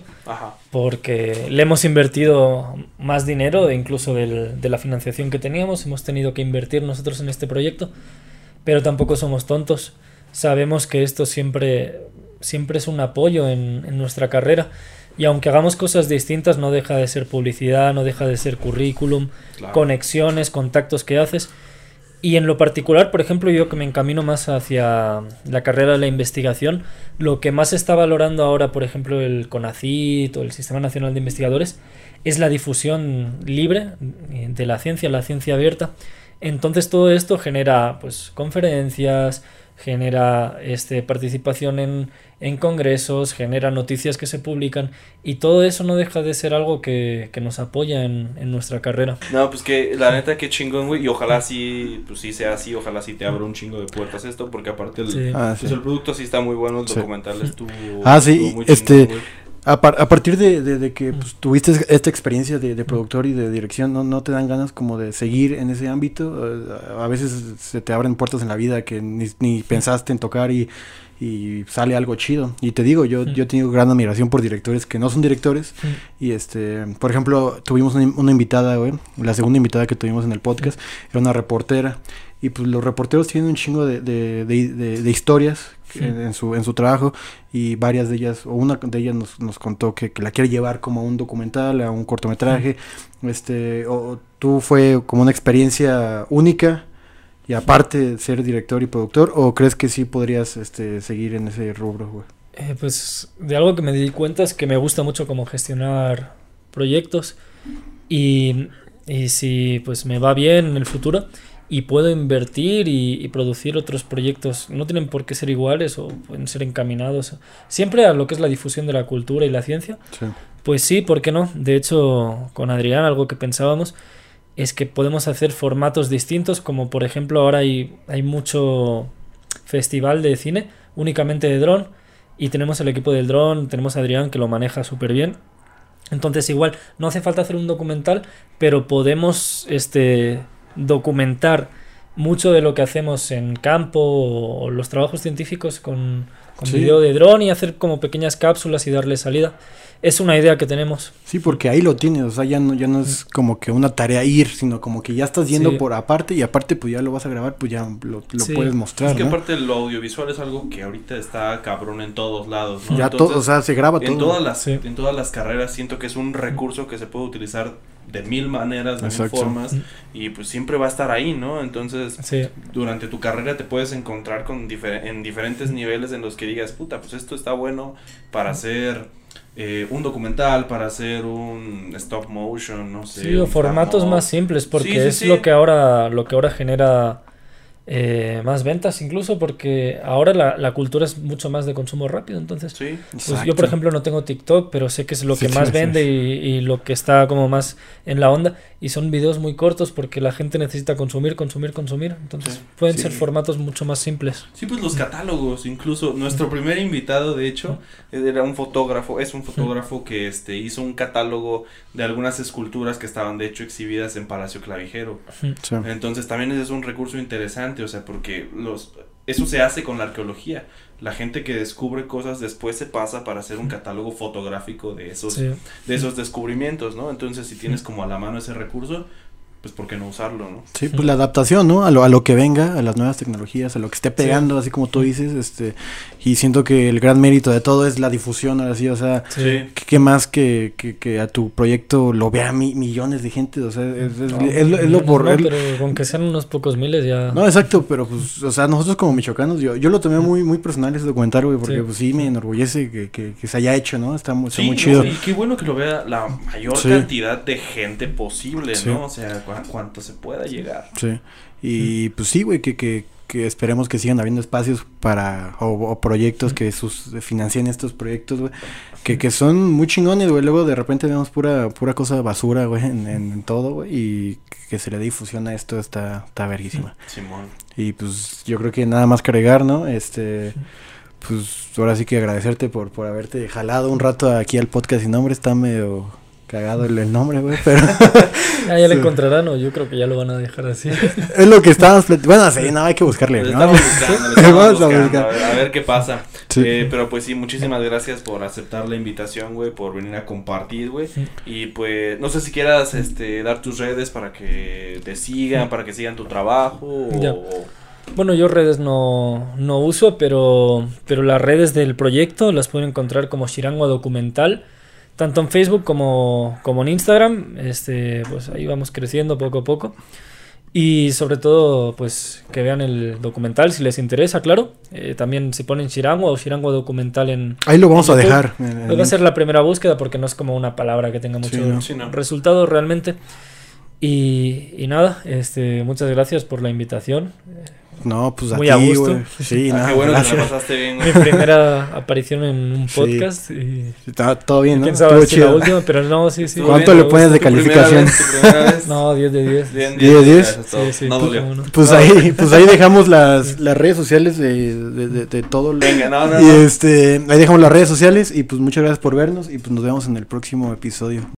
porque le hemos invertido más dinero, incluso de la financiación que teníamos, hemos tenido que invertir nosotros en este proyecto, pero tampoco somos tontos, sabemos que esto siempre, siempre es un apoyo en, nuestra carrera, y aunque hagamos cosas distintas, no deja de ser publicidad, no deja de ser currículum, conexiones, contactos que haces, y en lo particular, por ejemplo, yo que me encamino más hacia la carrera de la investigación, lo que más está valorando ahora, por ejemplo, el CONACIT o el Sistema Nacional de Investigadores, es la difusión libre de la ciencia, la ciencia abierta. Entonces todo esto genera pues conferencias, genera este, participación en, en, congresos, genera noticias que se publican y todo eso no deja de ser algo que, que nos apoya en, en, nuestra carrera. No, pues que la neta que chingón, güey, y ojalá sí, pues sí sea así, ojalá sí te abra un chingo de puertas esto, porque aparte el, ah, pues el producto sí está muy bueno, el documental estuvo... Ah, sí, este... A, a, partir de, de, que pues, tuviste esta experiencia de, de, productor y de dirección, ¿no, ¿no te dan ganas como de seguir en ese ámbito? Eh, a veces se te abren puertas en la vida que ni, ni pensaste en tocar y, y, sale algo chido. Y te digo, yo, yo he tenido gran admiración por directores que no son directores. Y este, por ejemplo, tuvimos una, una invitada, güey, la segunda invitada que tuvimos en el podcast, era una reportera. Y pues los reporteros tienen un chingo de, de, de, de historias en, su, en su trabajo y varias de ellas, o una de ellas nos, nos contó que, que, la quiere llevar como a un documental, a un cortometraje. Este, o tú fue como una experiencia única y aparte ser director y productor, o crees que sí podrías este, seguir en ese rubro, eh, pues de algo que me di cuenta es que me gusta mucho como gestionar proyectos y, y si pues me va bien en el futuro y puedo invertir y, producir otros proyectos. No tienen por qué ser iguales o pueden ser encaminados siempre a lo que es la difusión de la cultura y la ciencia. Pues sí, ¿por qué no? De hecho, con Adrián algo que pensábamos es que podemos hacer formatos distintos, como por ejemplo ahora hay, hay mucho festival de cine únicamente de dron y tenemos el equipo del dron, tenemos a Adrián que lo maneja súper bien. Entonces igual no hace falta hacer un documental, pero podemos este documentar mucho de lo que hacemos en campo o los trabajos científicos con, con video de dron y hacer como pequeñas cápsulas y darle salida. Es una idea que tenemos. Sí, porque ahí lo tienes, o sea, ya no, ya no es como que una tarea ir, sino como que ya estás yendo por aparte y aparte pues ya lo vas a grabar, pues ya lo, puedes mostrar. Es que aparte lo audiovisual es algo que ahorita está cabrón en todos lados, Ya todo, o sea, se graba en Todas las, En todas las carreras siento que es un recurso que se puede utilizar de mil maneras, de mil formas, y pues siempre va a estar ahí, ¿no? Entonces, durante tu carrera te puedes encontrar con en diferentes niveles en los que digas, puta, pues esto está bueno para hacer eh, un documental, para hacer un stop motion, no sé. Sí, o formatos más simples, porque es lo que ahora lo que ahora genera eh, más ventas incluso porque ahora la, la, cultura es mucho más de consumo rápido. Entonces pues yo por ejemplo no tengo TikTok pero sé que es lo que más vende y, y, lo que está como más en la onda. Y son videos muy cortos porque la gente necesita consumir consumir consumir. Entonces pueden ser formatos mucho más simples. Sí pues los catálogos incluso nuestro primer invitado de hecho era un fotógrafo es un fotógrafo que este hizo un catálogo de algunas esculturas que estaban de hecho exhibidas en Palacio Clavijero. Entonces también es un recurso interesante o sea, porque los eso se hace con la arqueología. La gente que descubre cosas después se pasa para hacer un catálogo fotográfico de esos de esos descubrimientos, ¿no? Entonces, si tienes como a la mano ese recurso, pues por qué no usarlo, ¿no? Sí, pues la adaptación, ¿no? A lo, a lo que venga, a las nuevas tecnologías, a lo que esté pegando, así como tú dices, este, y siento que el gran mérito de todo es la difusión, así, o sea, ¿qué, más que, que, a tu proyecto lo vea millones de gente? O sea, es, lo por... pero con que sean unos pocos miles ya... No, exacto, pero pues, o sea, nosotros como michoacanos, yo, yo lo tomé muy, muy personal ese documental, güey, porque pues sí me enorgullece que, que, se haya hecho, ¿no? Está, muy chido. y qué bueno que lo vea la mayor cantidad de gente posible, ¿no? O sea, cuanto se pueda llegar. Sí. Y pues sí, güey, que, que, que, esperemos que sigan habiendo espacios para, o, proyectos que sus financien estos proyectos, güey, que, que son muy chingones, güey. Luego de repente vemos pura, pura cosa basura, güey, en, en, todo, güey, y que se le dé difusión a esto está, está verguísima. Simón. Y pues yo creo que nada más que agregar, ¿no? Este pues ahora sí que agradecerte por, por haberte jalado un rato aquí al podcast sin nombre, está medio cagado el, nombre, güey, pero... (laughs) ah, ya lo (laughs) encontrarán o yo creo que ya lo van a dejar así. (laughs) es lo que estábamos... Bueno, sí, no, hay que buscarle, ¿no? Estamos buscando, a, ver, qué pasa. Eh, pero pues sí, muchísimas gracias por aceptar la invitación, güey, por venir a compartir, güey. Y pues, no sé si quieras este, dar tus redes para que te sigan, para que sigan tu trabajo o... Bueno, yo redes no, no uso, pero, pero las redes del proyecto las pueden encontrar como Shirango Documental tanto en Facebook como, como en Instagram. Este, pues ahí vamos creciendo poco a poco. Y sobre todo, pues que vean el documental si les interesa, claro. Eh, también si ponen Shirango o Shirango documental en. Ahí lo vamos a dejar. va a ser la primera búsqueda porque no es como una palabra que tenga mucho resultado realmente. Y, y, nada, este, muchas gracias por la invitación. No, pues a Muy a gusto. Sí, ah, qué bueno que la pasaste bien. Mi primera aparición en un podcast. Y... Está todo bien, ¿no? Quién sabe si la última, pero no, sí, sí. ¿Cuánto le pones de calificación? Vez, no, 10 de 10. 10 de 10. Sí, sí. No pues, pues ahí, (laughs) pues ahí dejamos las, las redes sociales de, de, de, de todo. Venga, no, no. Y este, ahí dejamos las redes sociales y pues muchas gracias por vernos y pues nos vemos en el próximo episodio.